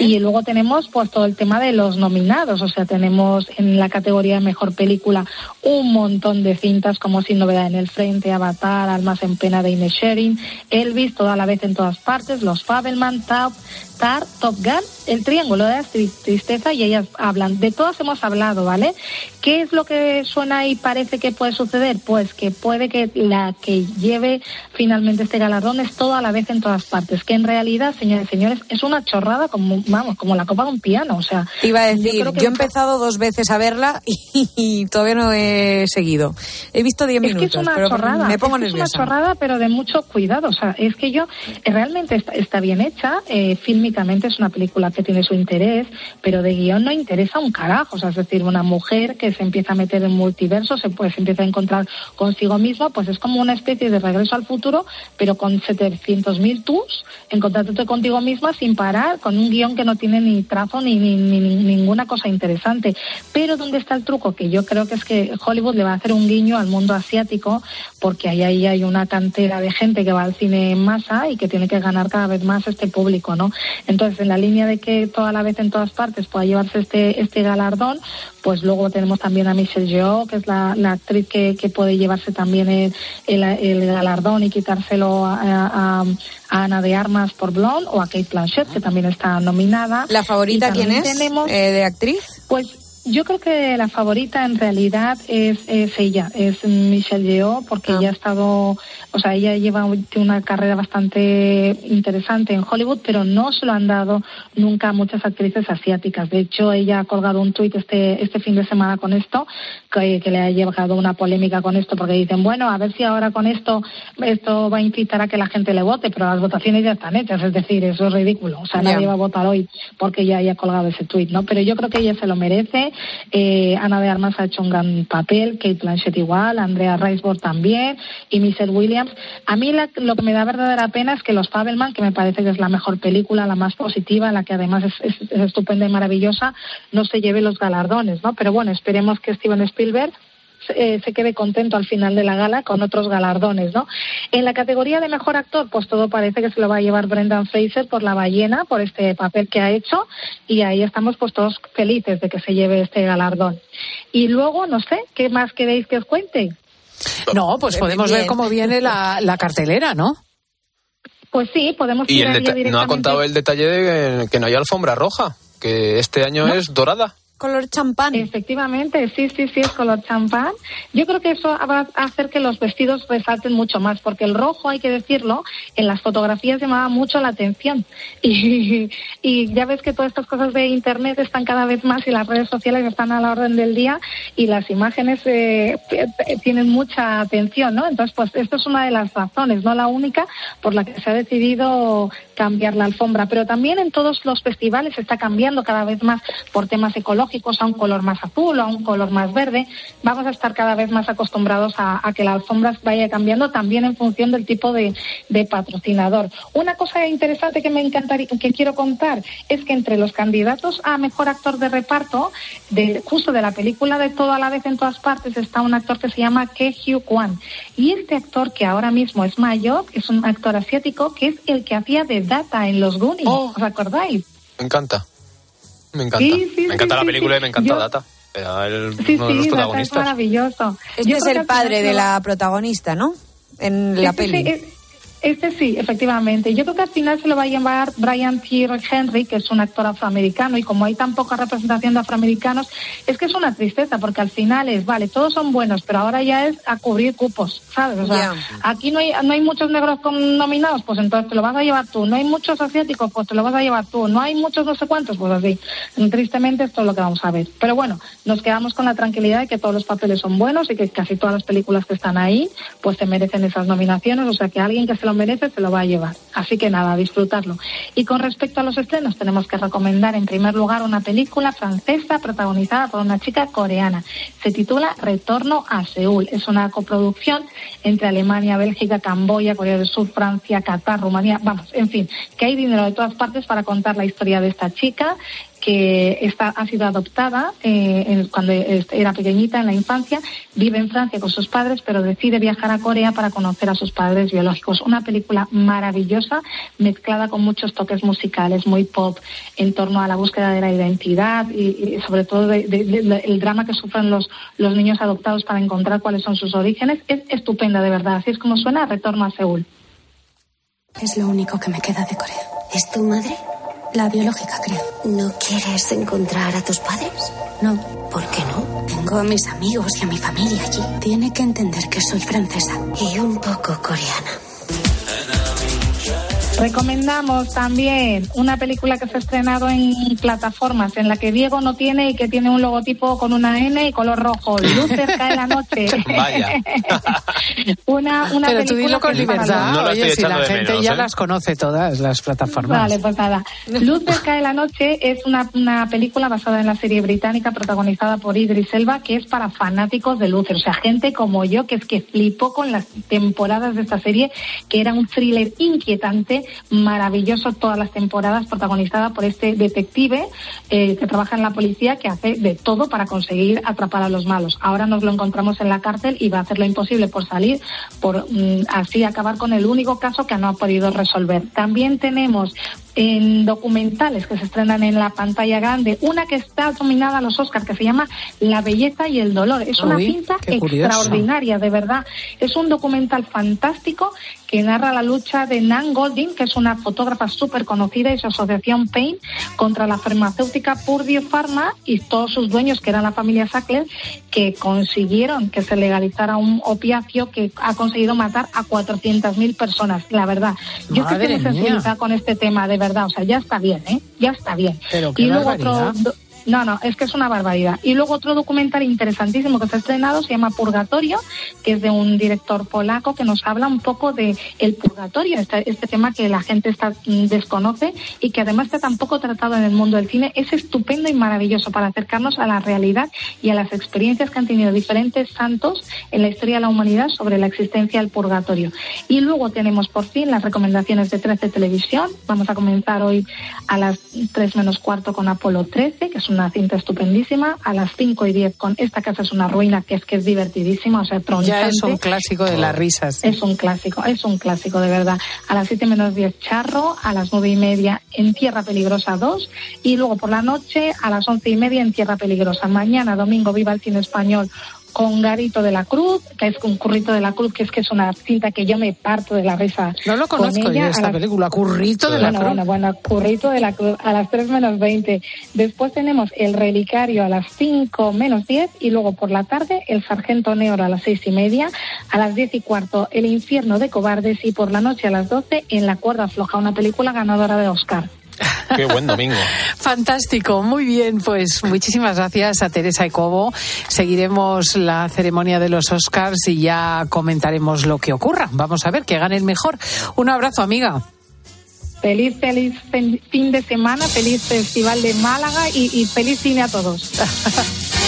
y luego tenemos pues todo el tema de los nominados nominados. O sea, tenemos en la categoría mejor película un montón de cintas como Sin Novedad en el Frente, Avatar, Almas en Pena de Ines Sharing, Elvis, toda la vez en todas partes, Los Fabelman, Top, Tar, Top Gun, El Triángulo de la Tristeza y ellas hablan. De todas hemos hablado, ¿vale? ¿Qué es lo que suena y parece que puede suceder? Pues que puede que la que lleve finalmente este galardón es todo a la vez en todas partes. Que en realidad, señores y señores, es una chorrada como, vamos, como la copa de un piano. O sea, iba a decir, yo, he empezado dos veces a verla y, todavía no he seguido. He visto diez minutos. Es que es una chorrada. Me pongo es, es una chorrada, pero de mucho cuidado. O sea, es que yo eh, realmente está, bien hecha. Eh, fílmicamente es una película que tiene su interés, pero de guion no interesa un carajo. O sea, es decir, una mujer que se empieza a meter en multiverso, se, pues, empieza a encontrar consigo misma, pues es como una especie de regreso al futuro, pero con 700.000 tus, encontrándote contigo misma sin parar, con un guion que no tiene ni trazo ni, ni, ninguna cosa interesante. Pero ¿dónde está el truco? Que yo creo que es que Hollywood le va a hacer un guiño al mundo asiático, porque ahí, ahí hay una cantera de gente que va al cine en masa y que tiene que ganar cada vez más este público, ¿no? Entonces, en la línea de que toda la vez en todas partes pueda llevarse este, este galardón, pues luego tenemos también a Michelle Yeoh, que es la, actriz que, puede llevarse también el, galardón y quitárselo a, Ana de Armas por Blonde o a Kate Blanchett, que también está nominada. ¿La favorita quién es eh, de actriz? Pues yo creo que la favorita en realidad es, ella, es Michelle Yeoh, porque ah. ella ha estado, o sea, ella lleva una carrera bastante interesante en Hollywood, pero no se lo han dado nunca a muchas actrices asiáticas. De hecho, ella ha colgado un tuit este, este fin de semana con esto, que, le ha llevado una polémica con esto, porque dicen, bueno, a ver si ahora con esto, esto va a incitar a que la gente le vote, pero las votaciones ya están hechas, es decir, eso es ridículo. O sea, nadie va a votar hoy porque ella haya colgado ese tuit, ¿no? Pero yo creo que ella se lo merece eh, Ana de Armas ha hecho un gran papel, Kate Blanchett igual, Andrea Riseborough también y Michelle Williams. A mí lo que me da verdadera pena es que Los Fabelman, que me parece que es la mejor película, la más positiva, la que además es, estupenda y maravillosa, no se lleve los galardones, ¿no? Pero bueno, esperemos que Steven Spielberg eh, se quede contento al final de la gala con otros galardones, ¿no? En la categoría de mejor actor, pues todo parece que se lo va a llevar Brendan Fraser por La ballena, por este papel que ha hecho, y ahí estamos pues todos felices de que se lleve este galardón. Y luego, no sé, ¿qué más queréis que os cuente? No, pues podemos ver cómo viene la, cartelera, ¿no? Pues sí, podemos y no ha contado el detalle de que no hay alfombra roja, que este año es dorada color champán. Efectivamente, sí, sí, sí, es color champán. Yo creo que eso va a hacer que los vestidos resalten mucho más, porque el rojo, hay que decirlo, en las fotografías llamaba mucho la atención. Y, ya ves que todas estas cosas de Internet están cada vez más y las redes sociales están a la orden del día y las imágenes eh, tienen mucha atención, ¿no? Entonces, pues esto es una de las razones, no la única, por la que se ha decidido cambiar la alfombra. Pero también en todos los festivales se está cambiando cada vez más por temas ecológicos a un color más azul o a un color más verde, vamos a estar cada vez más acostumbrados a, que la alfombra vaya cambiando también en función del tipo de, patrocinador. Una cosa interesante que me encantaría, que quiero contar, es que entre los candidatos a mejor actor de reparto, de, justo de la película de Todo a la vez en todas partes, está un actor que se llama Ke Hugh Kwan. Y este actor que ahora mismo es mayor, es un actor asiático que es el que hacía de Data en los Goonies. Oh. ¿Os acordáis? Me encanta. Me encanta. me encanta la película y me encanta Data. Era el, uno de los protagonistas. es maravilloso. Este es el padre de la protagonista, ¿no? En la peli. Este sí, efectivamente. Yo creo que al final se lo va a llamar Brian T. Henry, que es un actor afroamericano, y como hay tan poca representación de afroamericanos, es que es una tristeza, porque al final es, vale, todos son buenos, pero ahora ya es a cubrir cupos, ¿sabes? O sea, aquí no hay, no hay muchos negros nominados, pues entonces te lo vas a llevar tú. No hay muchos asiáticos, pues te lo vas a llevar tú. No hay muchos no sé cuántos, pues así. Tristemente esto es lo que vamos a ver. Pero bueno, nos quedamos con la tranquilidad de que todos los papeles son buenos y que casi todas las películas que están ahí, pues se merecen esas nominaciones. O sea, que alguien que se lo merece se lo va a llevar. Así que nada, disfrutarlo. Y con respecto a los estrenos, tenemos que recomendar en primer lugar una película francesa protagonizada por una chica coreana. Se titula Retorno a Seúl. Es una coproducción entre Alemania, Bélgica, Camboya, Corea del Sur, Francia, Qatar, Rumanía. Vamos, en fin, que hay dinero de todas partes para contar la historia de esta chica que ha sido adoptada eh, cuando era pequeñita, en la infancia, vive en Francia con sus padres, pero decide viajar a Corea para conocer a sus padres biológicos. Una película maravillosa, mezclada con muchos toques musicales, muy pop, en torno a la búsqueda de la identidad y, sobre todo el drama que sufren los, los niños adoptados para encontrar cuáles son sus orígenes. Es estupenda, de verdad. Así es como suena Retorno a Seúl. Es lo único que me queda de Corea. ¿Es tu madre? La biológica, creo. ¿No quieres encontrar a tus padres? No. ¿Por qué no? Tengo a mis amigos y a mi familia allí. Tiene que entender que soy francesa. Y un poco coreana. Recomendamos también una película que se ha estrenado en plataformas, en la que Diego no tiene y que tiene un logotipo con una N y color rojo. Luz cerca de la noche. Vaya. una, una Pero tú dilo con libertad. No lo Oye, si la gente menos, ya ¿eh? las conoce todas, las plataformas. Vale, pues nada. Luz cerca de la noche es una, una película basada en la serie británica protagonizada por Idris Elba que es para fanáticos de luces, o sea, gente como yo que es que flipó con las temporadas de esta serie, que era un thriller inquietante, maravilloso todas las temporadas, protagonizada por este detective eh, que trabaja en la policía que hace de todo para conseguir atrapar a los malos. Ahora nos lo encontramos en la cárcel y va a hacer lo imposible por salir, por mm, así acabar con el único caso que no ha podido resolver. También tenemos en documentales que se estrenan en la pantalla grande, una que está nominada a los Oscars que se llama La belleza y el dolor. Es una Uy, cinta extraordinaria, de verdad. Es un documental fantástico que narra la lucha de Nan Goldin, que es una fotógrafa súper conocida, y su asociación Pain contra la farmacéutica Purdue Pharma y todos sus dueños, que eran la familia Sackler, que consiguieron que se legalizara un opiáceo que ha conseguido matar a 400.000 personas. La verdad, yo estoy Madre muy mía. sensibilizada con este tema, de verdad. O sea, ya está bien, ¿eh? Ya está bien. Pero qué y luego otro. barbaridad. No, no, es que es una barbaridad. Y luego otro documental interesantísimo que se ha estrenado se llama Purgatorio, que es de un director polaco que nos habla un poco de el purgatorio, este, este tema que la gente está, mm, desconoce y que además está tan poco tratado en el mundo del cine. Es estupendo y maravilloso para acercarnos a la realidad y a las experiencias que han tenido diferentes santos en la historia de la humanidad sobre la existencia del purgatorio. Y luego tenemos por fin las recomendaciones de 13 Televisión. Vamos a comenzar hoy a las 3 menos cuarto con Apolo 13, que es una cinta estupendísima. A las 5 y 10 con Esta casa es una ruina, que es que es divertidísima, o sea, Ya tronchante. es un clásico de las risas. Es un clásico, es un clásico de verdad. A las 7 menos 10 Charro, a las 9 y media en Tierra Peligrosa 2 y luego por la noche a las 11 y media en Tierra Peligrosa. Mañana domingo viva el cine español con Garito de la Cruz, que es un currito de la Cruz, que es que es una cinta que yo me parto de la risa. No lo con conozco ella. yo esta película, Currito de la bueno, Cruz. Bueno, bueno, Currito de la Cruz a las 3 menos 20. Después tenemos El Relicario a las 5 menos 10 y luego por la tarde El Sargento Negro a las 6 y media. A las 10 y cuarto El Infierno de Cobardes y por la noche a las 12 En la Cuerda Floja, una película ganadora de Oscar. Qué buen domingo. Fantástico, muy bien, pues muchísimas gracias a Teresa y Cobo. Seguiremos la ceremonia de los Oscars y ya comentaremos lo que ocurra. Vamos a ver que gane el mejor. Un abrazo, amiga. Feliz, feliz fin fin de semana, feliz Festival de Málaga y, y feliz cine a todos.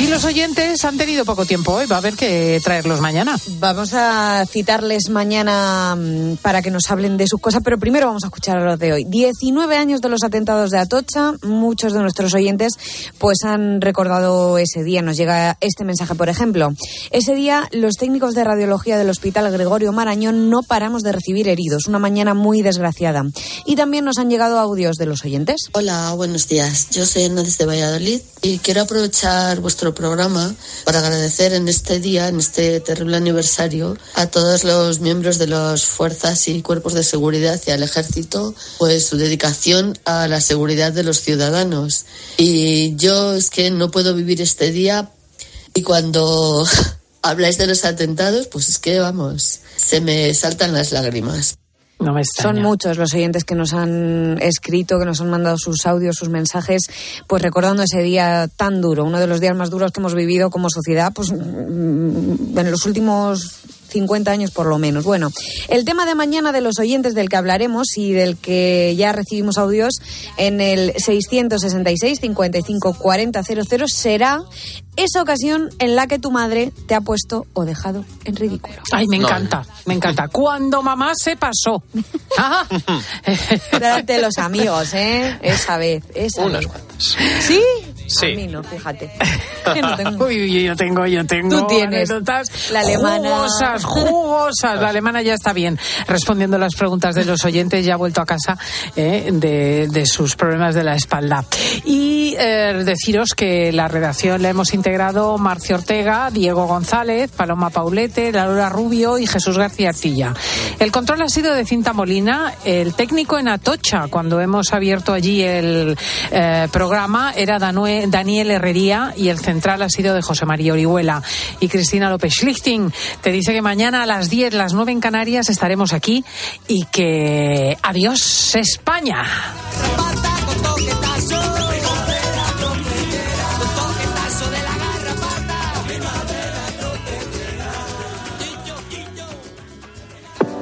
Y los oyentes han tenido poco tiempo hoy, va a haber que traerlos mañana. Vamos a citarles mañana mm, para que nos hablen de sus cosas, pero primero vamos a escuchar a los de hoy. 19 años de los atentados de Atocha, muchos de nuestros oyentes pues han recordado ese día. Nos llega este mensaje, por ejemplo. Ese día los técnicos de radiología del Hospital Gregorio Marañón no paramos de recibir heridos, una mañana muy desgraciada. Y también nos han llegado audios de los oyentes. Hola, buenos días. Yo soy Ana desde Valladolid y quiero aprovechar vuestro programa para agradecer en este día, en este terrible aniversario, a todos los miembros de las fuerzas y cuerpos de seguridad y al ejército, pues su dedicación a la seguridad de los ciudadanos. Y yo es que no puedo vivir este día y cuando habláis de los atentados, pues es que vamos, se me saltan las lágrimas. No me Son muchos los oyentes que nos han escrito, que nos han mandado sus audios, sus mensajes, pues recordando ese día tan duro, uno de los días más duros que hemos vivido como sociedad, pues mm, en los últimos 50 años por lo menos. Bueno, el tema de mañana de los oyentes del que hablaremos y del que ya recibimos audios en el 666 55 40 00 será esa ocasión en la que tu madre te ha puesto o dejado en ridículo. Ay, me encanta, me encanta. Cuando mamá se pasó. Ah. De los amigos, ¿eh? Esa vez, esa Unas cuantas. ¿Sí? Sí. A mí no, fíjate. Uy, yo tengo, yo tengo. Tú tienes. anécdotas La alemana. Jugosas, jugosas. La alemana ya está bien respondiendo las preguntas de los oyentes. Ya ha vuelto a casa eh, de, de, sus problemas de la espalda. Y eh, deciros que la redacción la hemos integrado Marcio Ortega, Diego González, Paloma Paulete, Laura Rubio y Jesús García Arcilla. El control ha sido de Cinta Molina. El técnico en Atocha, cuando hemos abierto allí el eh, programa, era Daniel Herrería y el central ha sido de José María Orihuela. Y Cristina López Schlichting te dice que mañana a las 10, las 9 en Canarias estaremos aquí y que adiós España.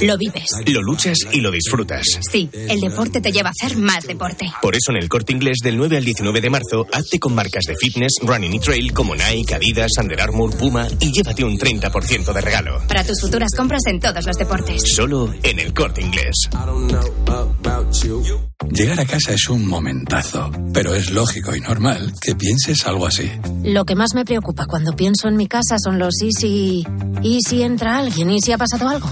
Lo vives. Lo luchas y lo disfrutas. Sí, el deporte te lleva a hacer más deporte. Por eso en el corte inglés del 9 al 19 de marzo, hazte con marcas de fitness, running y trail como Nike, Adidas, Under Armour, Puma y llévate un 30% de regalo. Para tus futuras compras en todos los deportes. Solo en el corte inglés. Llegar a casa es un momentazo, pero es lógico y normal que pienses algo así. Lo que más me preocupa cuando pienso en mi casa son los y si. y si entra alguien y si ha pasado algo.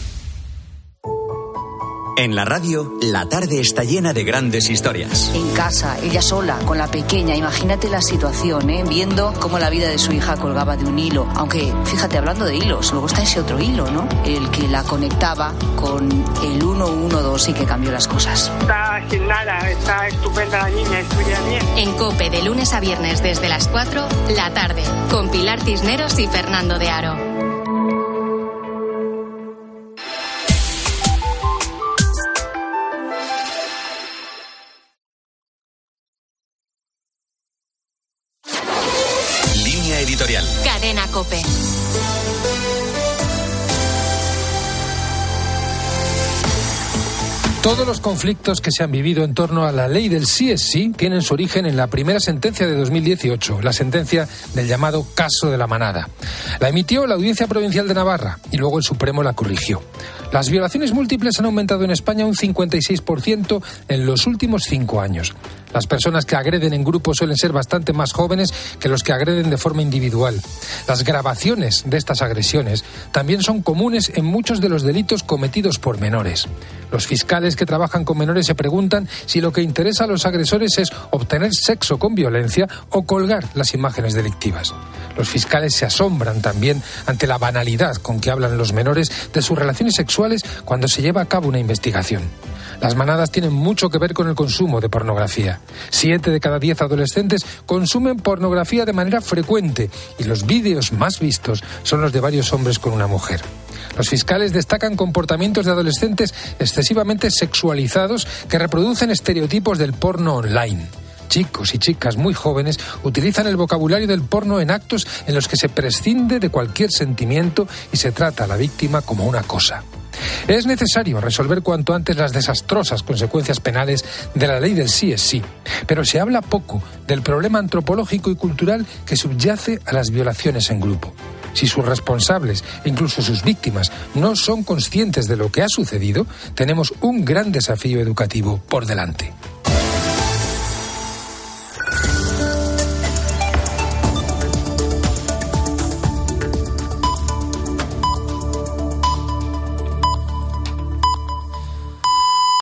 En la radio, la tarde está llena de grandes historias. En casa, ella sola, con la pequeña, imagínate la situación, ¿eh? viendo cómo la vida de su hija colgaba de un hilo. Aunque, fíjate, hablando de hilos, luego está ese otro hilo, ¿no? El que la conectaba con el 112 y que cambió las cosas. Está sin nada, está estupenda la niña, estudia bien. En COPE, de lunes a viernes desde las 4, la tarde, con Pilar Cisneros y Fernando de Aro. Cadena Cope. Todos los conflictos que se han vivido en torno a la ley del sí es sí tienen su origen en la primera sentencia de 2018, la sentencia del llamado caso de la manada. La emitió la Audiencia Provincial de Navarra y luego el Supremo la corrigió. Las violaciones múltiples han aumentado en España un 56% en los últimos cinco años. Las personas que agreden en grupo suelen ser bastante más jóvenes que los que agreden de forma individual. Las grabaciones de estas agresiones también son comunes en muchos de los delitos cometidos por menores. Los fiscales que trabajan con menores se preguntan si lo que interesa a los agresores es obtener sexo con violencia o colgar las imágenes delictivas. Los fiscales se asombran también ante la banalidad con que hablan los menores de sus relaciones sexuales cuando se lleva a cabo una investigación. Las manadas tienen mucho que ver con el consumo de pornografía. Siete de cada diez adolescentes consumen pornografía de manera frecuente y los vídeos más vistos son los de varios hombres con una mujer. Los fiscales destacan comportamientos de adolescentes excesivamente sexualizados que reproducen estereotipos del porno online chicos y chicas muy jóvenes utilizan el vocabulario del porno en actos en los que se prescinde de cualquier sentimiento y se trata a la víctima como una cosa. Es necesario resolver cuanto antes las desastrosas consecuencias penales de la ley del sí es sí, pero se habla poco del problema antropológico y cultural que subyace a las violaciones en grupo. Si sus responsables, incluso sus víctimas, no son conscientes de lo que ha sucedido, tenemos un gran desafío educativo por delante.